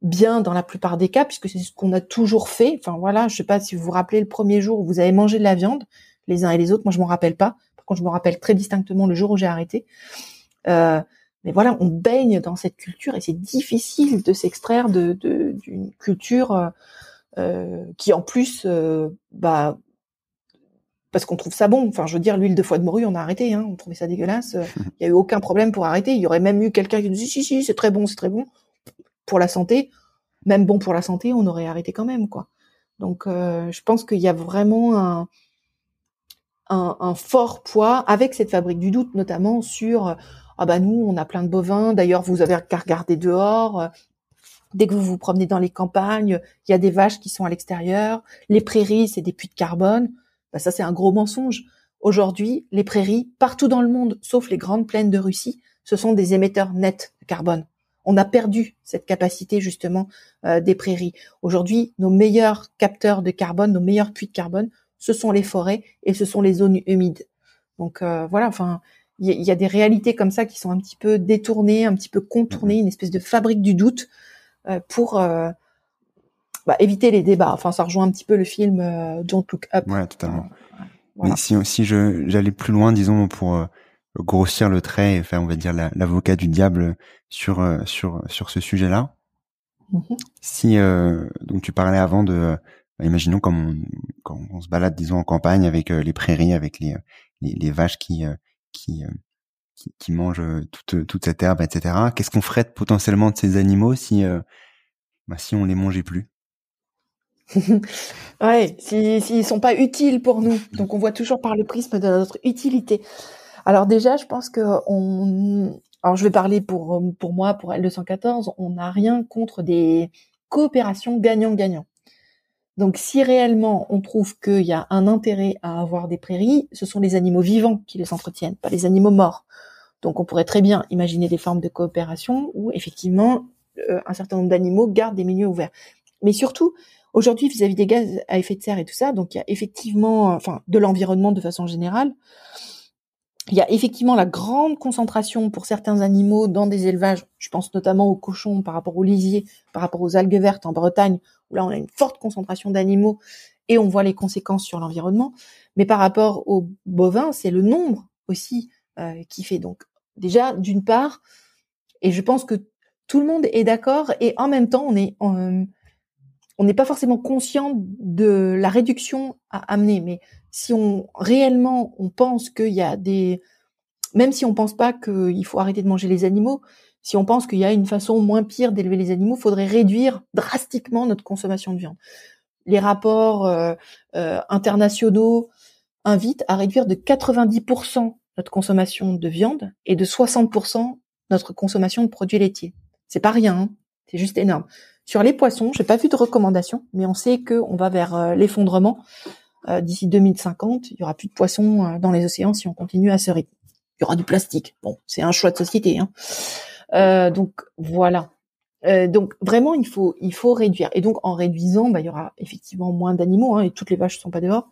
bien dans la plupart des cas, puisque c'est ce qu'on a toujours fait. Enfin voilà, je sais pas si vous vous rappelez le premier jour où vous avez mangé de la viande, les uns et les autres. Moi, je m'en rappelle pas. Par contre, je me rappelle très distinctement le jour où j'ai arrêté. Euh, mais voilà, on baigne dans cette culture et c'est difficile de s'extraire de d'une culture euh, euh, qui en plus, euh, bah, parce qu'on trouve ça bon. Enfin, je veux dire, l'huile de foie de morue, on a arrêté. Hein, on trouvait ça dégueulasse. <laughs> Il y a eu aucun problème pour arrêter. Il y aurait même eu quelqu'un qui nous dit si si, c'est très bon, c'est très bon pour la santé, même bon pour la santé, on aurait arrêté quand même, quoi. Donc, euh, je pense qu'il y a vraiment un, un, fort poids avec cette fabrique du doute, notamment sur ah bah nous, on a plein de bovins. D'ailleurs, vous avez qu'à regarder dehors. Dès que vous vous promenez dans les campagnes, il y a des vaches qui sont à l'extérieur. Les prairies, c'est des puits de carbone. Bah ça, c'est un gros mensonge. Aujourd'hui, les prairies, partout dans le monde, sauf les grandes plaines de Russie, ce sont des émetteurs nets de carbone. On a perdu cette capacité justement euh, des prairies. Aujourd'hui, nos meilleurs capteurs de carbone, nos meilleurs puits de carbone, ce sont les forêts et ce sont les zones humides. Donc euh, voilà, enfin, il y, a des réalités comme ça qui sont un petit peu détournées, un petit peu contournées, une espèce de fabrique du doute euh, pour bah, éviter les débats. Enfin, ça rejoint un petit peu le film Don't Look Up. Ouais, totalement. Mais si, si je j'allais plus loin, disons pour grossir le trait et faire, on va dire, l'avocat du diable sur euh, sur sur ce sujet-là. Mm-hmm. Si euh, donc tu parlais avant de, euh, imaginons comme on, quand on se balade, disons en campagne avec les prairies, avec les les, les vaches qui qui, qui, qui mangent toute toute cette herbe, etc. Qu'est-ce qu'on ferait potentiellement de ces animaux si bah, si on les mangeait plus? <laughs> Ouais, s'ils si, sont pas utiles pour nous. Donc on voit toujours par le prisme de notre utilité. Alors déjà, je pense que on, alors je vais parler pour pour moi, pour L214, on n'a rien contre des coopérations gagnant-gagnant. Donc si réellement on trouve qu'il y a un intérêt à avoir des prairies, ce sont les animaux vivants qui les entretiennent, pas les animaux morts. Donc on pourrait très bien imaginer des formes de coopération où effectivement euh, un certain nombre d'animaux gardent des milieux ouverts. Mais surtout, aujourd'hui vis-à-vis des gaz à effet de serre et tout ça, donc il y a effectivement, enfin de l'environnement de façon générale, il y a effectivement la grande concentration pour certains animaux dans des élevages. Je pense notamment aux cochons par rapport aux lisiers, par rapport aux algues vertes en Bretagne, où là on a une forte concentration d'animaux et on voit les conséquences sur l'environnement. Mais par rapport aux bovins, c'est le nombre aussi euh, qui fait. Donc déjà, d'une part, et je pense que tout le monde est d'accord et en même temps on est on n'est pas forcément conscient de la réduction à amener. Mais si on réellement on pense qu'il y a des, même si on pense pas qu'il faut arrêter de manger les animaux, si on pense qu'il y a une façon moins pire d'élever les animaux, faudrait réduire drastiquement notre consommation de viande. Les rapports euh, euh, internationaux invite à réduire de 90% notre consommation de viande et de 60% notre consommation de produits laitiers. C'est pas rien, hein. c'est juste énorme. Sur les poissons, j'ai pas vu de recommandation, mais on sait qu'on va vers euh, l'effondrement. Euh, d'ici 2050, il y aura plus de poissons euh, dans les océans si on continue à ce rythme. Il y aura du plastique. Bon, c'est un choix de société. Hein. donc voilà. donc vraiment, il faut il faut réduire. Et donc en réduisant, bah, il y aura effectivement moins d'animaux. Hein, et toutes les vaches ne sont pas dehors.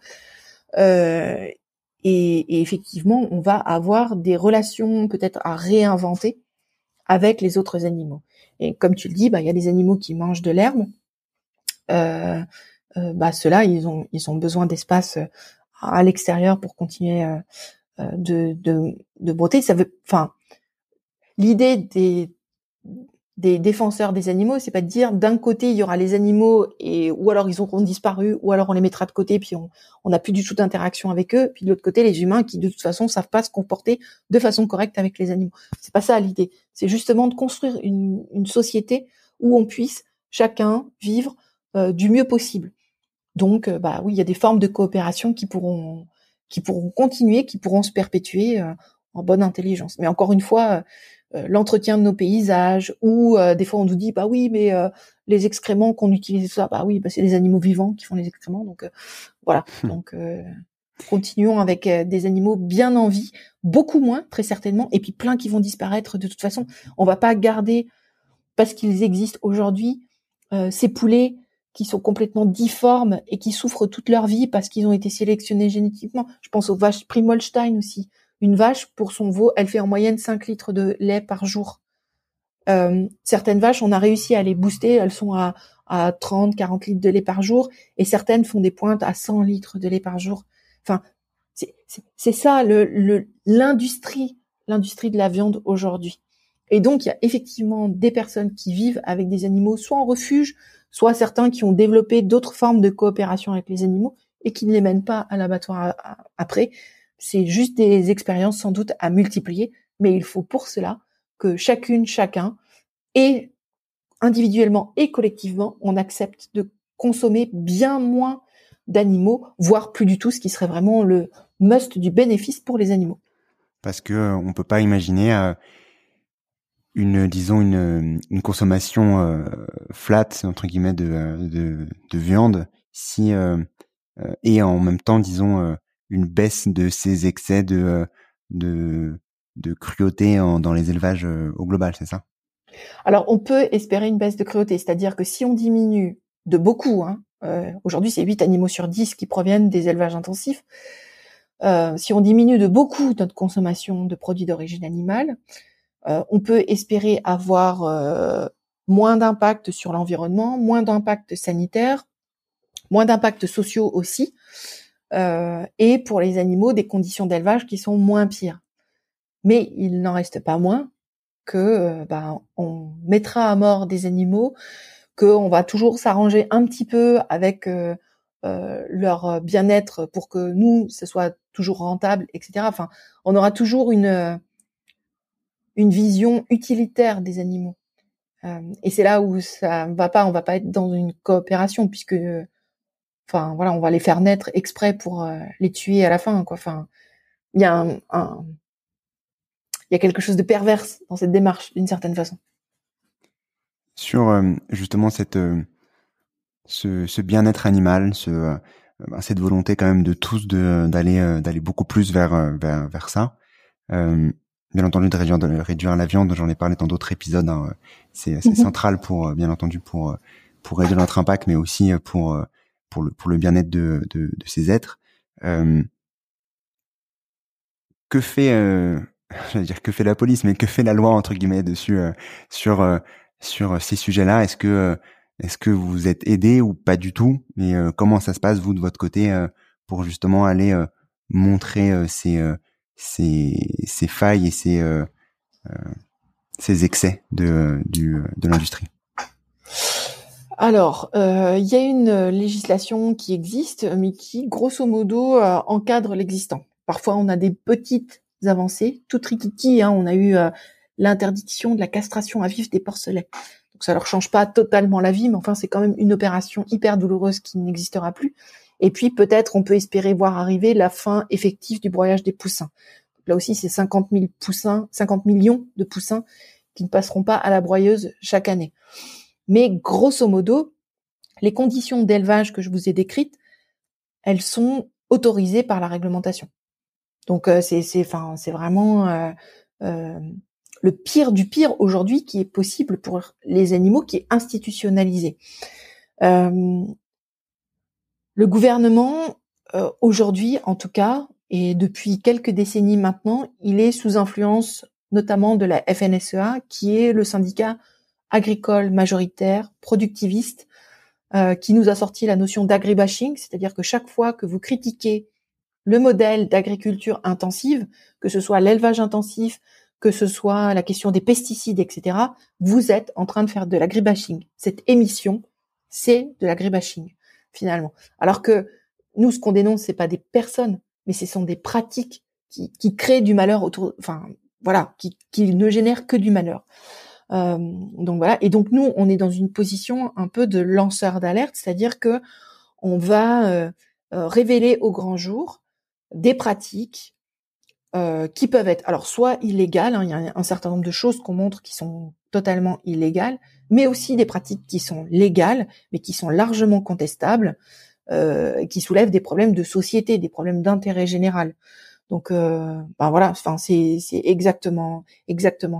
Et, et, effectivement, on va avoir des relations peut-être à réinventer avec les autres animaux. Et comme tu le dis, bah, il y a des animaux qui mangent de l'herbe. Euh, euh, bah, ceux-là, ils ont, ils ont besoin d'espace euh, à l'extérieur pour continuer de, de, de broter. Ça veut, enfin, l'idée des, des défenseurs des animaux, c'est pas de dire d'un côté il y aura les animaux et ou alors ils auront disparu ou alors on les mettra de côté puis on n'a plus du tout d'interaction avec eux puis de l'autre côté les humains qui de toute façon savent pas se comporter de façon correcte avec les animaux. C'est pas ça l'idée. C'est justement de construire une, une société où on puisse chacun vivre euh, du mieux possible. Donc euh, bah oui, il y a des formes de coopération qui pourront qui pourront continuer, qui pourront se perpétuer euh, en bonne intelligence. Mais encore une fois euh, l'entretien de nos paysages ou euh, des fois on nous dit bah oui mais euh, les excréments qu'on utilise ça bah oui bah c'est les animaux vivants qui font les excréments donc voilà hmm. donc continuons avec des animaux bien en vie beaucoup moins très certainement et puis plein qui vont disparaître de toute façon on va pas garder parce qu'ils existent aujourd'hui ces poulets qui sont complètement difformes et qui souffrent toute leur vie parce qu'ils ont été sélectionnés génétiquement. Je pense aux vaches Primolstein aussi une vache, pour son veau, elle fait en moyenne 5 litres de lait par jour. Euh, certaines vaches, on a réussi à les booster, elles sont à, à 30, 40 litres de lait par jour, et certaines font des pointes à 100 litres de lait par jour. Enfin, c'est ça le l'industrie, l'industrie de la viande aujourd'hui. Et donc, il y a effectivement des personnes qui vivent avec des animaux, soit en refuge, soit certains qui ont développé d'autres formes de coopération avec les animaux et qui ne les mènent pas à l'abattoir après. C'est juste des expériences sans doute à multiplier, mais il faut pour cela que chacune, chacun, et individuellement et collectivement, on accepte de consommer bien moins d'animaux, voire plus du tout, ce qui serait vraiment le must du bénéfice pour les animaux. Parce que euh, on peut pas imaginer euh, une, disons une, une consommation euh, flat entre guillemets de, de, de viande si et en même temps, disons une baisse de ces excès de euh, de, de cruauté dans les élevages euh, au global, c'est ça? Alors on peut espérer une baisse de cruauté, c'est-à-dire que si on diminue de beaucoup, hein, euh, aujourd'hui c'est 8 animaux sur 10 qui proviennent des élevages intensifs, si on diminue de beaucoup notre consommation de produits d'origine animale, on peut espérer avoir moins d'impact sur l'environnement, moins d'impact sanitaire, moins d'impact sociaux aussi, euh, et pour les animaux des conditions d'élevage qui sont moins pires. Mais il n'en reste pas moins que euh, bah, on mettra à mort des animaux, qu'on va toujours s'arranger un petit peu avec euh, leur bien-être pour que nous, ce soit toujours rentable, etc. Enfin, on aura toujours une une vision utilitaire des animaux. et c'est là où ça va pas, on va pas être dans une coopération puisque Enfin, voilà, on va les faire naître exprès pour euh, les tuer à la fin, quoi. Enfin, il y a un, il y a quelque chose de perverse dans cette démarche, d'une certaine façon. Sur euh, justement cette euh, ce, bien-être animal, ben, cette volonté quand même de tous d'aller beaucoup plus vers vers, vers ça. Bien entendu de réduire de réduire la viande, j'en ai parlé dans d'autres épisodes. Hein. C'est mm-hmm. central pour bien entendu pour pour réduire notre impact, mais aussi pour pour le, pour le bien-être de, de, de, ces êtres. Euh, que fait, euh, <laughs> je dire que fait la police, mais que fait la loi entre guillemets dessus euh, sur euh, sur ces sujets-là? Est-ce que est-ce que vous êtes aidé ou pas du tout? Mais comment ça se passe vous de votre côté pour justement aller montrer ces, ces ces failles et ces ces excès de du, de l'industrie alors, euh, il y a une législation qui existe, mais qui, grosso modo, euh, encadre l'existant. Parfois, on a des petites avancées, tout rikiki. Hein, on a eu euh, l'interdiction de la castration à vif des porcelets. Donc, ça leur change pas totalement la vie, mais enfin, c'est quand même une opération hyper douloureuse qui n'existera plus. Et puis peut-être on peut espérer voir arriver la fin effective du broyage des poussins. Là aussi, c'est 50 000 poussins, 50 millions de poussins qui ne passeront pas à la broyeuse chaque année. Mais grosso modo, les conditions d'élevage que je vous ai décrites, elles sont autorisées par la réglementation. Donc euh, c'est c'est enfin c'est vraiment euh, euh, le pire du pire aujourd'hui qui est possible pour les animaux, qui est institutionnalisé. Euh, le gouvernement aujourd'hui, en tout cas, et depuis quelques décennies maintenant, il est sous influence notamment de la FNSEA, qui est le syndicat agricole majoritaire, productiviste, euh, qui nous a sorti la notion d'agribashing, c'est-à-dire que chaque fois que vous critiquez le modèle d'agriculture intensive, que ce soit l'élevage intensif, que ce soit la question des pesticides, etc., vous êtes en train de faire de l'agribashing. Cette émission, c'est de l'agribashing, finalement. Alors que nous, ce qu'on dénonce, c'est pas des personnes, mais ce sont des pratiques qui, qui créent du malheur autour, enfin, voilà, qui, qui ne génèrent que du malheur. Euh, donc voilà. Et donc nous, on est dans une position un peu de lanceur d'alerte, c'est-à-dire que on va euh, euh, révéler au grand jour des pratiques qui peuvent être alors soit illégales, hein, il y a un certain nombre de choses qu'on montre qui sont totalement illégales, mais aussi des pratiques qui sont légales, mais qui sont largement contestables, qui soulèvent des problèmes de société, des problèmes d'intérêt général. Donc, euh, ben voilà, enfin c'est exactement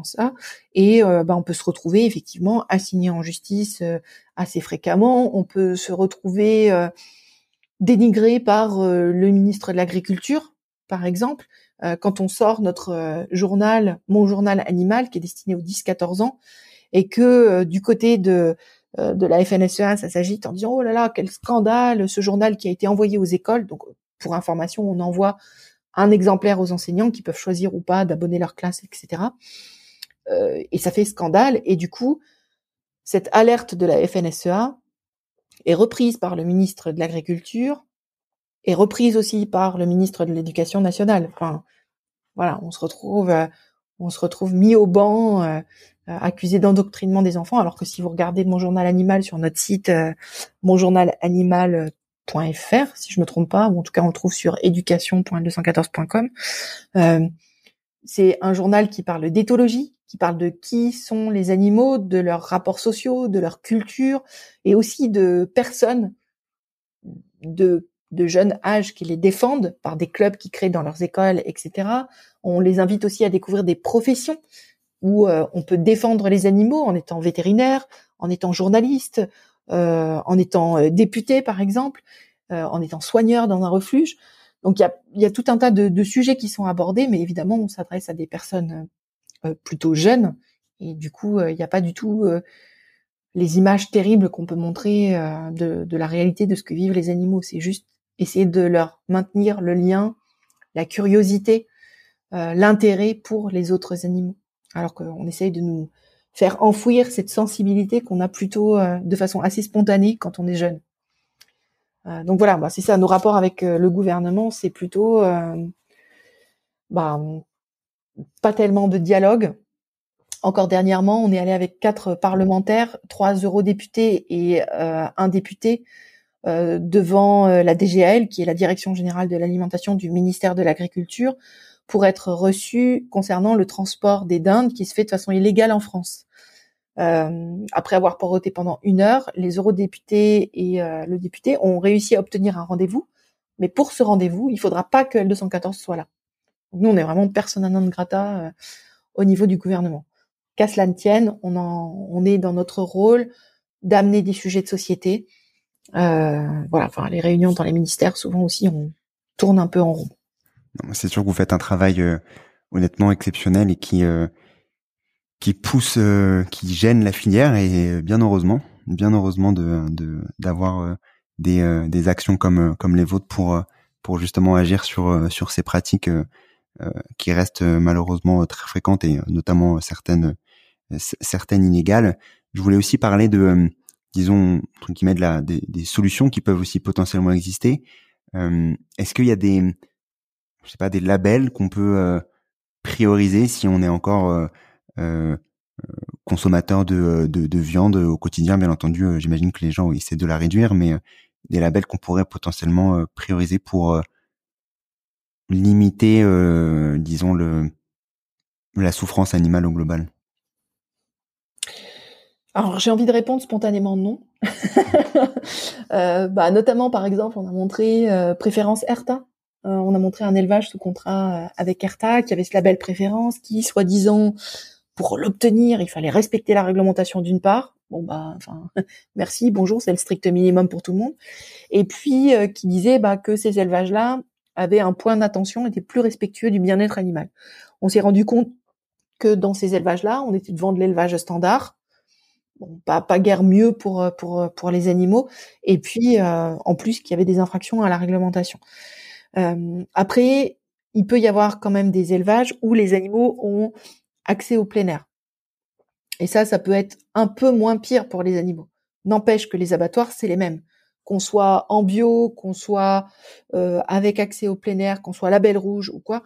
ça. Et euh, ben on peut se retrouver effectivement assigné en justice euh, assez fréquemment. On peut se retrouver euh, dénigré par le ministre de l'Agriculture, par exemple, quand on sort notre journal, mon journal animal, qui est destiné aux 10-14 ans, et que du côté de de la FNSEA, ça s'agite en disant oh là là quel scandale, ce journal qui a été envoyé aux écoles. Donc pour information, on envoie un exemplaire aux enseignants qui peuvent choisir ou pas d'abonner leur classe, etc. Euh, et ça fait scandale. Et du coup, cette alerte de la FNSEA est reprise par le ministre de l'Agriculture, est reprise aussi par le ministre de l'Éducation nationale. Enfin, voilà, on se retrouve, euh, on se retrouve mis au banc, euh, accusé d'endoctrinement des enfants, alors que si vous regardez mon journal animal sur notre site, euh, mon journal animal fr si je me trompe pas, ou en tout cas on le trouve sur éducation.214.com. Euh, c'est un journal qui parle d'éthologie, qui parle de qui sont les animaux, de leurs rapports sociaux, de leur culture, et aussi de personnes de, de jeunes âge qui les défendent par des clubs qui créent dans leurs écoles, etc. On les invite aussi à découvrir des professions où euh, on peut défendre les animaux en étant vétérinaire, en étant journaliste, euh, en étant euh, député par exemple, euh, en étant soigneur dans un refuge. Donc il y a, y a, tout un tas de, de, sujets qui sont abordés, mais évidemment on s'adresse à des personnes plutôt jeunes et du coup il n'y a pas du tout les images terribles qu'on peut montrer de, de, la réalité de ce que vivent les animaux. C'est juste essayer de leur maintenir le lien, la curiosité, l'intérêt pour les autres animaux. Alors qu'on essaye de nous faire enfouir cette sensibilité qu'on a plutôt euh, de façon assez spontanée quand on est jeune. Euh, donc voilà, bah, c'est ça, nos rapports avec euh, le gouvernement, c'est plutôt bah, pas tellement de dialogue. Encore dernièrement, on est allé avec quatre parlementaires, trois eurodéputés et un député devant la DGAL, qui est la Direction générale de l'alimentation du ministère de l'Agriculture, pour être reçu concernant le transport des dindes qui se fait de façon illégale en France. Euh, après avoir poroté pendant une heure, les eurodéputés et euh, le député ont réussi à obtenir un rendez-vous. Mais pour ce rendez-vous, il faudra pas que L214 soit là. nous, on est vraiment persona non grata euh, au niveau du gouvernement. Qu'à cela ne tienne, on, en, on est dans notre rôle d'amener des sujets de société. Voilà, enfin les réunions dans les ministères, souvent aussi, on tourne un peu en rond. C'est sûr que vous faites un travail euh, honnêtement exceptionnel et qui euh, qui pousse, euh, qui gêne la filière et bien heureusement, bien heureusement de d'avoir des des actions comme comme les vôtres pour pour justement agir sur sur ces pratiques qui restent malheureusement très fréquentes et notamment certaines certaines inégales. Je voulais aussi parler de disons qui la des, des, solutions qui peuvent aussi potentiellement exister. Est-ce qu'il y a des je sais pas, des labels qu'on peut euh, prioriser si on est encore euh, euh, consommateur de, de, de, viande au quotidien? Bien entendu, j'imagine que les gens essaient de la réduire, mais des labels qu'on pourrait potentiellement prioriser pour limiter, disons le la souffrance animale au global? Alors j'ai envie de répondre spontanément non. <laughs> euh, bah, notamment par exemple, on a montré euh, préférence ERTA. Euh, on a montré un élevage sous contrat euh, avec ERTA qui avait ce label préférence, qui soi-disant pour l'obtenir, il fallait respecter la réglementation d'une part. Bon bah, enfin, <laughs> merci, bonjour, c'est le strict minimum pour tout le monde. Et puis qui disait bah, que ces élevages-là avaient un point d'attention, étaient plus respectueux du bien-être animal. On s'est rendu compte que dans ces élevages-là, on était devant de l'élevage standard, pas, pas guère mieux pour, pour, pour les animaux, et puis euh, en plus qu'il y avait des infractions à la réglementation. Euh, après, il peut y avoir quand même des élevages où les animaux ont accès au plein air. Et ça, ça peut être un peu moins pire pour les animaux. N'empêche que les abattoirs, c'est les mêmes. Qu'on soit en bio, qu'on soit euh, avec accès au plein air, qu'on soit label rouge ou quoi,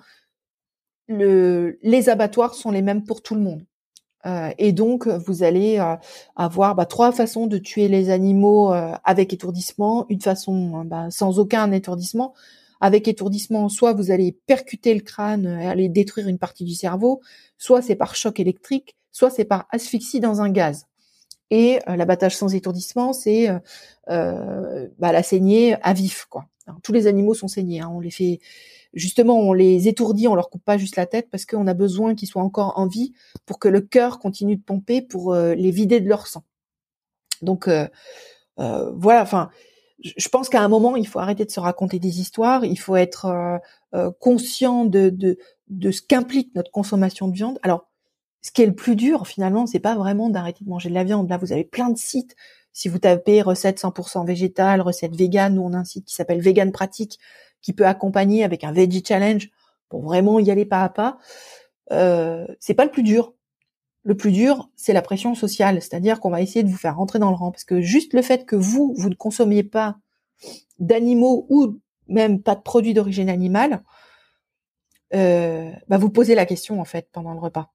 le, les abattoirs sont les mêmes pour tout le monde. Euh, et donc, vous allez euh, avoir bah, trois façons de tuer les animaux euh, avec étourdissement. Une façon bah, sans aucun étourdissement. Avec étourdissement, soit vous allez percuter le crâne aller détruire une partie du cerveau, soit c'est par choc électrique, soit c'est par asphyxie dans un gaz. Et l'abattage sans étourdissement, c'est bah, la saignée à vif. Quoi. tous les animaux sont saignés. Hein. on les fait justement, on les étourdit, on leur coupe pas juste la tête parce qu'on a besoin qu'ils soient encore en vie pour que le cœur continue de pomper pour euh, les vider de leur sang. Donc euh, euh, voilà, enfin, je pense qu'à un moment, il faut arrêter de se raconter des histoires, il faut être conscient de, ce qu'implique notre consommation de viande. Alors, ce qui est le plus dur, finalement, c'est pas vraiment d'arrêter de manger de la viande. Là, vous avez plein de sites. Si vous tapez recette 100% végétale, recette vegan, nous on a un site qui s'appelle Vegan Pratique qui peut accompagner avec un veggie challenge pour vraiment y aller pas à pas. Euh, c'est pas le plus dur. Le plus dur, c'est la pression sociale, c'est-à-dire qu'on va essayer de vous faire rentrer dans le rang, parce que juste le fait que vous, vous ne consommiez pas d'animaux ou même pas de produits d'origine animale, euh, bah vous posez la question en fait pendant le repas.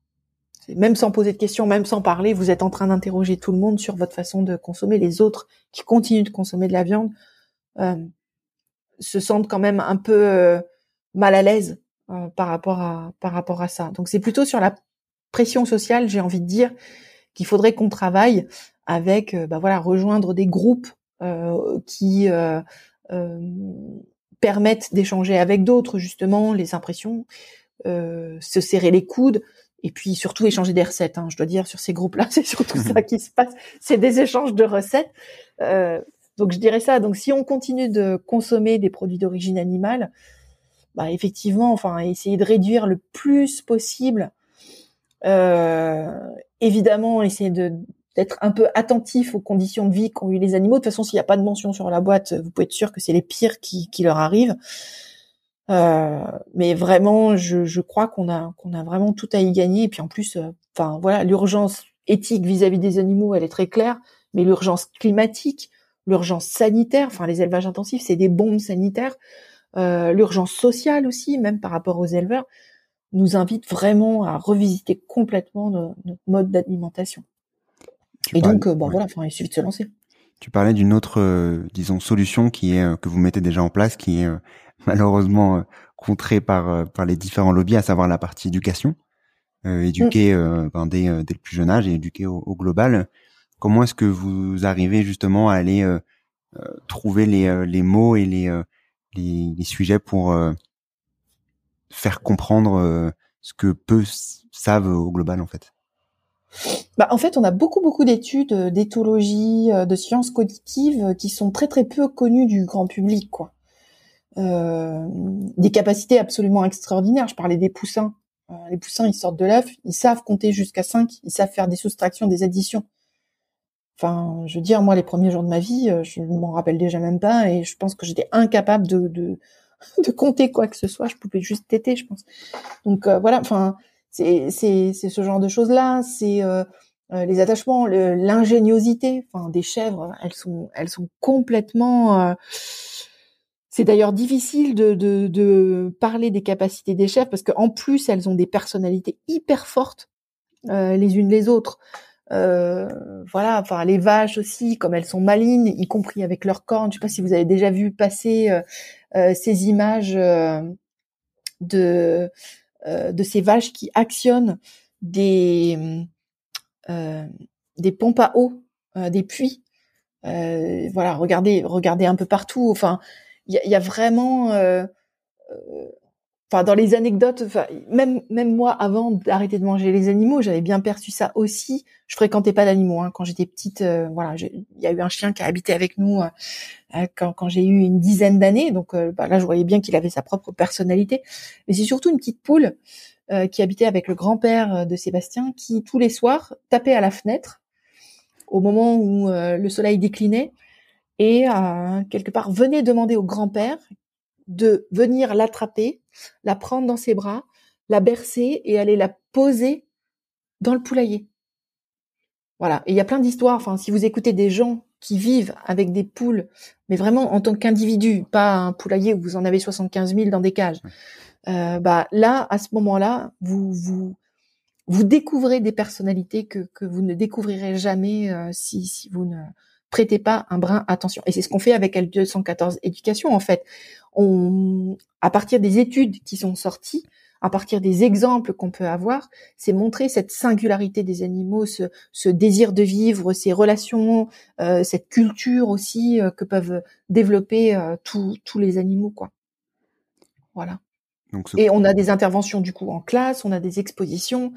Même sans poser de questions, même sans parler, vous êtes en train d'interroger tout le monde sur votre façon de consommer. Les autres qui continuent de consommer de la viande, euh, se sentent quand même un peu euh, mal à l'aise euh, par rapport à par rapport à ça. Donc c'est plutôt sur la pression sociale, j'ai envie de dire, qu'il faudrait qu'on travaille avec, euh, bah voilà, rejoindre des groupes qui permettent d'échanger avec d'autres justement les impressions, se serrer les coudes et puis surtout échanger des recettes. Hein. Je dois dire sur ces groupes-là, <laughs> c'est surtout ça <laughs> qui se passe, c'est des échanges de recettes. Donc je dirais ça. Donc si on continue de consommer des produits d'origine animale, bah effectivement, enfin essayer de réduire le plus possible. Euh, évidemment, essayer d'être un peu attentif aux conditions de vie qu'ont eu les animaux. De toute façon, s'il n'y a pas de mention sur la boîte, vous pouvez être sûr que c'est les pires qui, leur arrivent. Euh, mais vraiment, je, crois qu'on a qu'on a vraiment tout à y gagner. Et puis en plus, euh, enfin voilà, l'urgence éthique vis-à-vis -vis des animaux, elle est très claire, mais l'urgence climatique, l'urgence sanitaire, enfin les élevages intensifs, c'est des bombes sanitaires, euh, l'urgence sociale aussi, même par rapport aux éleveurs, nous invite vraiment à revisiter complètement notre, mode d'alimentation. Et donc, euh, bon voilà, enfin, il suffit de se lancer. Tu parlais d'une autre, euh, disons, solution qui est que vous mettez déjà en place, qui est <laughs> malheureusement contrée par par les différents lobbies, à savoir la partie éducation, éduquer mm. ben, dès, dès, le plus jeune âge et éduquer au, au global. Comment est-ce que vous arrivez justement à aller euh, euh, trouver les, euh, les mots et les, les, sujets pour faire comprendre ce que peu savent au global en fait? Bah, en fait, on a beaucoup beaucoup d'études d'éthologie, de sciences cognitives qui sont très très peu connues du grand public, quoi. Des capacités absolument extraordinaires. Je parlais des poussins. les poussins, ils sortent de l'œuf, ils savent compter jusqu'à 5, ils savent faire des soustractions, des additions. Enfin, je veux dire, moi, les premiers jours de ma vie, euh, je m'en rappelle déjà même pas, et je pense que j'étais incapable de, de, <laughs> de, compter quoi que ce soit. Je pouvais juste téter, je pense. Donc euh, voilà. Enfin, c'est c'est c'est ce genre de choses là. C'est euh, les attachements, l'ingéniosité. Enfin, des chèvres, elles sont elles sont complètement c'est d'ailleurs difficile de, de, de, parler des capacités des chèvres parce qu'en plus elles ont des personnalités hyper fortes les unes les autres. Voilà, enfin les vaches aussi, comme elles sont malines, y compris avec leurs cornes. Je sais pas si vous avez déjà vu passer ces images de de ces vaches qui actionnent des des pompes à eau, des puits. voilà, regardez, regardez un peu partout. Enfin, il y a, vraiment enfin dans les anecdotes, même même moi avant d'arrêter de manger les animaux, j'avais bien perçu ça aussi. Je fréquentais pas d'animaux hein. quand j'étais petite. Euh, voilà, il y a eu un chien qui a habité avec nous euh, euh, quand, quand j'ai eu une dizaine d'années. Donc bah, là, je voyais bien qu'il avait sa propre personnalité. Mais c'est surtout une petite poule qui habitait avec le grand-père de Sébastien, qui tous les soirs tapait à la fenêtre au moment où le soleil déclinait et quelque part venait demander au grand-père de venir l'attraper, la prendre dans ses bras, la bercer et aller la poser dans le poulailler. Voilà. Et il y a plein d'histoires. Enfin, si vous écoutez des gens qui vivent avec des poules, mais vraiment en tant qu'individu, pas un poulailler où vous en avez 75 000 dans des cages. Euh, bah là, à ce moment-là, vous vous vous découvrez des personnalités que que vous ne découvrirez jamais euh, si si vous ne prêtez pas un brin attention. Et c'est ce qu'on fait avec L214 éducation en fait. On, à partir des études qui sont sorties, à partir des exemples qu'on peut avoir, c'est montrer cette singularité des animaux, ce, ce désir de vivre, ces relations, euh, cette culture aussi euh, que peuvent développer euh, tous les animaux, quoi. Voilà. Donc, Et on a des interventions du coup en classe, on a des expositions,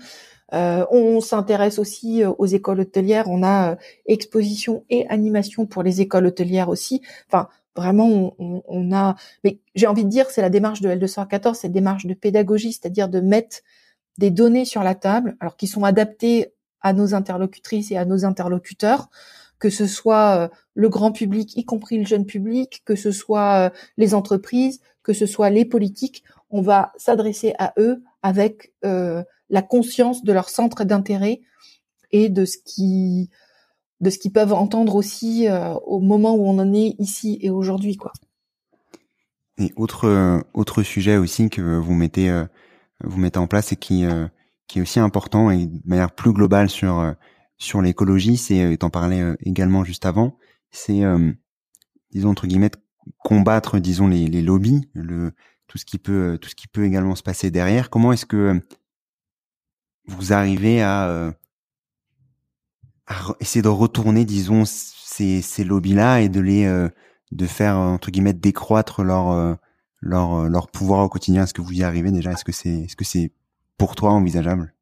euh, on s'intéresse aussi euh, aux écoles hôtelières. On a euh, exposition et animation pour les écoles hôtelières aussi. Enfin, vraiment, on, a. Mais j'ai envie de dire, c'est la démarche de L214, cette démarche de pédagogie, c'est-à-dire de mettre des données sur la table, alors qui sont adaptées à nos interlocutrices et à nos interlocuteurs, que ce soit le grand public, y compris le jeune public, que ce soit les entreprises, que ce soit les politiques, on va s'adresser à eux avec la conscience de leur centre d'intérêt et de ce qui de ce qu'ils peuvent entendre aussi euh, au moment où on en est ici et aujourd'hui quoi. Et autre euh, autre sujet aussi que vous mettez euh, vous mettez en place et qui qui est aussi important et de manière plus globale sur sur l'écologie, c'est t'en parlais également juste avant, c'est disons entre guillemets combattre disons les, les lobbies, le tout ce qui peut tout ce qui peut également se passer derrière. Comment est-ce que vous arrivez à, euh, essayer de retourner, disons, ces, ces lobbies-là et de les euh, de faire entre guillemets décroître leur euh, leur leur pouvoir au quotidien. Est-ce que vous y arrivez déjà? Est-ce que c'est est-ce que c'est pour toi envisageable?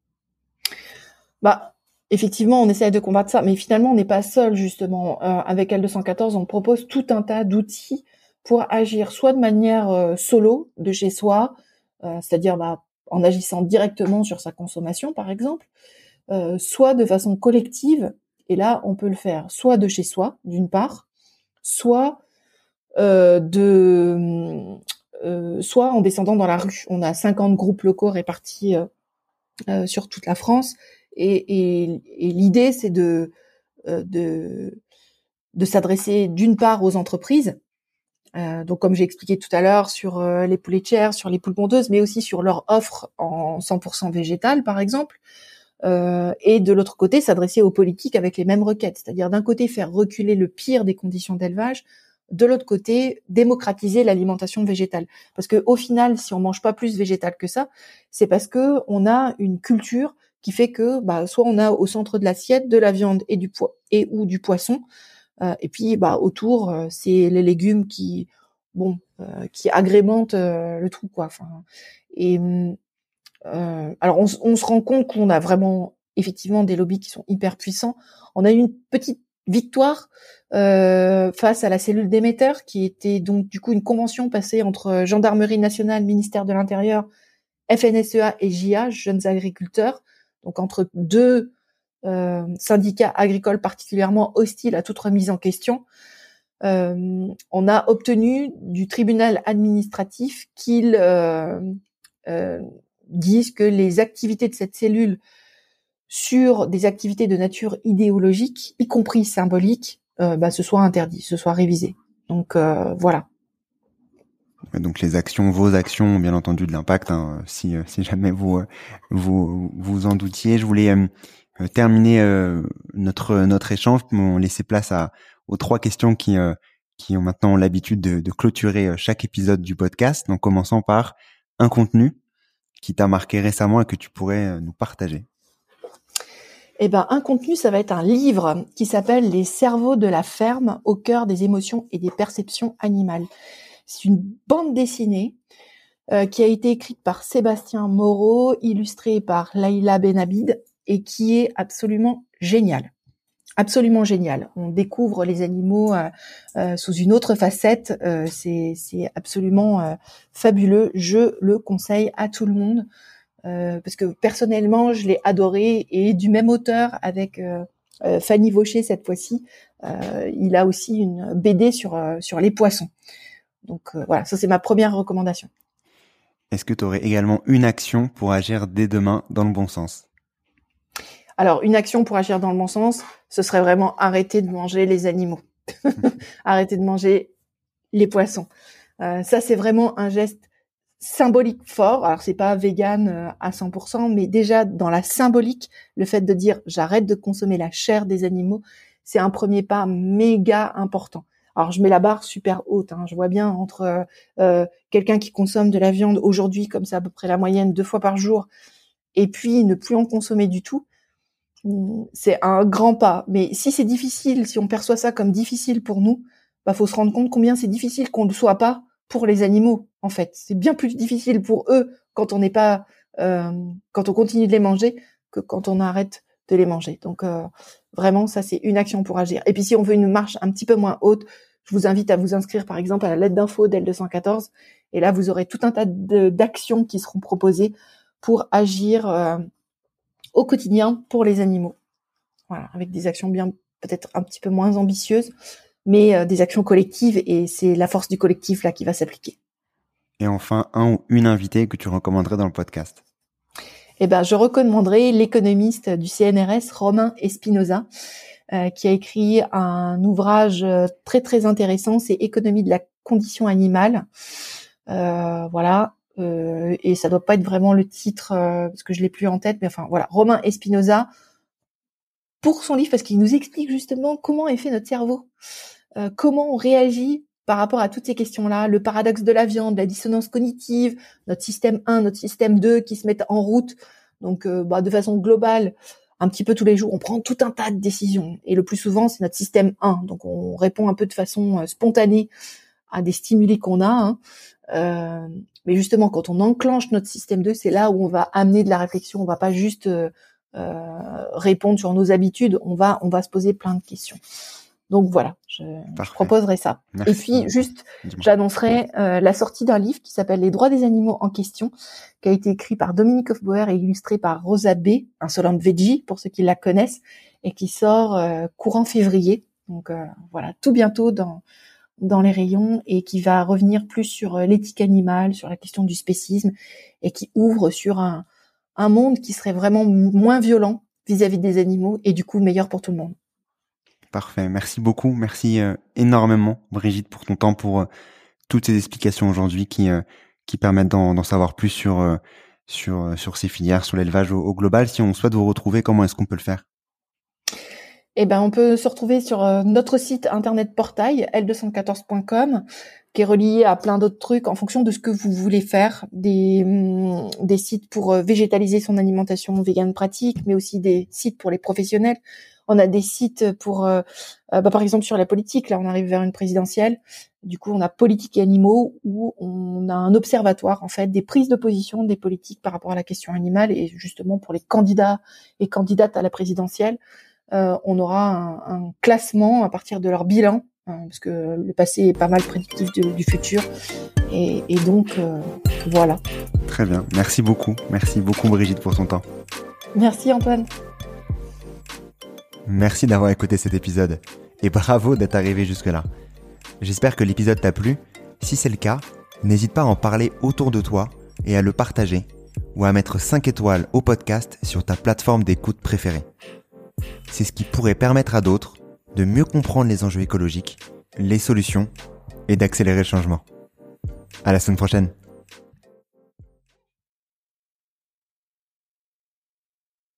Bah effectivement, on essaie de combattre ça, mais finalement, on n'est pas seul justement. avec L214, on propose tout un tas d'outils pour agir, soit de manière solo, de chez soi, c'est-à-dire bah, en agissant directement sur sa consommation, par exemple, euh, soit de façon collective, et là, on peut le faire soit de chez soi, d'une part, soit euh, de euh, soit en descendant dans la rue. On a 50 groupes locaux répartis sur toute la France, et, l'idée, c'est de, de, s'adresser d'une part aux entreprises, donc comme j'ai expliqué tout à l'heure sur les poulets sur les poules pondeuses, mais aussi sur leur offre en 100% végétale par exemple. Euh, et de l'autre côté, s'adresser aux politiques avec les mêmes requêtes, c'est-à-dire d'un côté faire reculer le pire des conditions d'élevage, de l'autre côté démocratiser l'alimentation végétale. Parce que au final, si on mange pas plus végétal que ça, c'est parce que on a une culture qui fait que bah, soit on a au centre de l'assiette de la viande et du poids et ou du poisson, euh, et puis bah autour, euh, c'est les légumes qui bon euh, qui agrémentent le tout quoi. Enfin et alors on, se rend compte qu'on a vraiment effectivement des lobbies qui sont hyper puissants. On a eu une petite victoire euh, face à la cellule d'émetteur, qui était donc du coup une convention passée entre Gendarmerie nationale, ministère de l'Intérieur, FNSEA et JA, Jeunes agriculteurs, donc entre deux euh, syndicats agricoles particulièrement hostiles à toute remise en question, euh, on a obtenu du tribunal administratif qu'il euh, euh, dise que les activités de cette cellule sur des activités de nature idéologique, y compris symbolique, euh, bah, ce soit interdit, ce soit révisé. Donc voilà. Donc les actions, vos actions ont bien entendu de l'impact. Hein, si, si jamais vous vous vous en doutiez, je voulais terminer notre notre échange, on laisser place à aux trois questions qui qui ont maintenant l'habitude de, de, clôturer chaque épisode du podcast. Donc, commençant par un contenu qui t'a marqué récemment et que tu pourrais nous partager? Eh ben, un contenu, ça va être un livre qui s'appelle Les cerveaux de la ferme au cœur des émotions et des perceptions animales. C'est une bande dessinée euh, qui a été écrite par Sébastien Moreau, illustrée par Laïla Benabid et qui est absolument géniale. Absolument génial. On découvre les animaux euh, euh, sous une autre facette. c'est absolument fabuleux. Je le conseille à tout le monde. Euh, parce que personnellement, je l'ai adoré et du même auteur avec euh, euh, Fanny Vaucher cette fois-ci. il a aussi une BD sur sur les poissons. Donc voilà, ça c'est ma première recommandation. Est-ce que tu aurais également une action pour agir dès demain dans le bon sens? Alors, une action pour agir dans le bon sens, ce serait vraiment arrêter de manger les animaux. <laughs> <laughs> arrêter de manger les poissons. Euh, ça, c'est vraiment un geste symbolique fort. Alors c'est pas vegan euh, à 100%, mais déjà dans la symbolique, le fait de dire j'arrête de consommer la chair des animaux, c'est un premier pas méga important. Alors je mets la barre super haute. Hein. Je vois bien entre euh, euh, quelqu'un qui consomme de la viande aujourd'hui, comme c'est à peu près la moyenne, deux fois par jour, et puis ne plus en consommer du tout. C'est un grand pas. Mais si c'est difficile, si on perçoit ça comme difficile pour nous, bah faut se rendre compte combien c'est difficile qu'on ne soit pas pour les animaux, en fait. C'est bien plus difficile pour eux quand on n'est pas, euh, quand on continue de les manger que quand on arrête de les manger. Donc euh, vraiment, ça c'est une action pour agir. Et puis si on veut une marche un petit peu moins haute, je vous invite à vous inscrire par exemple à la lettre d'info d'L214. Et là, vous aurez tout un tas d'actions qui seront proposées pour agir euh, au quotidien pour les animaux. Voilà, avec des actions bien peut-être un petit peu moins ambitieuses, mais euh, des actions collectives et c'est la force du collectif là qui va s'appliquer. Et enfin, un ou une invitée que tu recommanderais dans le podcast? Eh ben, je recommanderais l'économiste du CNRS, Romain Espinoza, euh, qui a écrit un ouvrage euh, très très intéressant, c'est Économie de la condition animale. Euh, voilà, euh, et ça doit pas être vraiment le titre parce que je l'ai plus en tête, mais enfin voilà, Romain Espinoza pour son livre parce qu'il nous explique justement comment est fait notre cerveau. Euh, comment on réagit par rapport à toutes ces questions-là, le paradoxe de la viande, la dissonance cognitive, notre système 1, notre système 2 qui se mettent en route. Donc, euh, bah, de façon globale, un petit peu tous les jours, on prend tout un tas de décisions. Et le plus souvent, c'est notre système 1. Donc, on répond un peu de façon euh, spontanée à des stimuli qu'on a. Hein. Euh, mais justement, quand on enclenche notre système 2, c'est là où on va amener de la réflexion. On va pas juste euh, répondre sur nos habitudes. On va, on va se poser plein de questions. Donc voilà, je, proposerai ça. Et puis juste, j'annoncerai euh, la sortie d'un livre qui s'appelle Les droits des animaux en question, qui a été écrit par Dominique Hofbauer et illustré par Rosa B, Insolente Veggie pour ceux qui la connaissent, et qui sort euh, courant février. Donc euh, voilà, tout bientôt dans dans les rayons et qui va revenir plus sur l'éthique animale, sur la question du spécisme et qui ouvre sur un, un monde qui serait vraiment moins violent vis à -vis des animaux et du coup meilleur pour tout le monde. Parfait. Merci beaucoup. Merci euh, énormément, Brigitte, pour ton temps, pour euh, toutes ces explications aujourd'hui qui euh, qui permettent d'en savoir plus sur sur sur ces filières, sur l'élevage au, global. Si on souhaite vous retrouver, comment est-ce qu'on peut le faire? Eh ben, on peut se retrouver sur notre site internet portail l214.com qui est relié à plein d'autres trucs en fonction de ce que vous voulez faire, des, hum, des sites pour végétaliser son alimentation vegan pratique, mais aussi des sites pour les professionnels on a des sites pour, euh, euh, bah, par exemple sur la politique. Là, on arrive vers une présidentielle. Du coup, on a politique et animaux où on a un observatoire en fait des prises de position des politiques par rapport à la question animale et justement pour les candidats et candidates à la présidentielle, euh, on aura un, classement à partir de leur bilan hein, parce que le passé est pas mal prédictif du futur et, donc voilà. Très bien, merci beaucoup, merci beaucoup Brigitte pour ton temps. Merci Antoine. Merci d'avoir écouté cet épisode et bravo d'être arrivé jusque-là. J'espère que l'épisode t'a plu. Si c'est le cas, n'hésite pas à en parler autour de toi et à le partager ou à mettre 5 étoiles au podcast sur ta plateforme d'écoute préférée. C'est ce qui pourrait permettre à d'autres de mieux comprendre les enjeux écologiques, les solutions et d'accélérer le changement. À la semaine prochaine.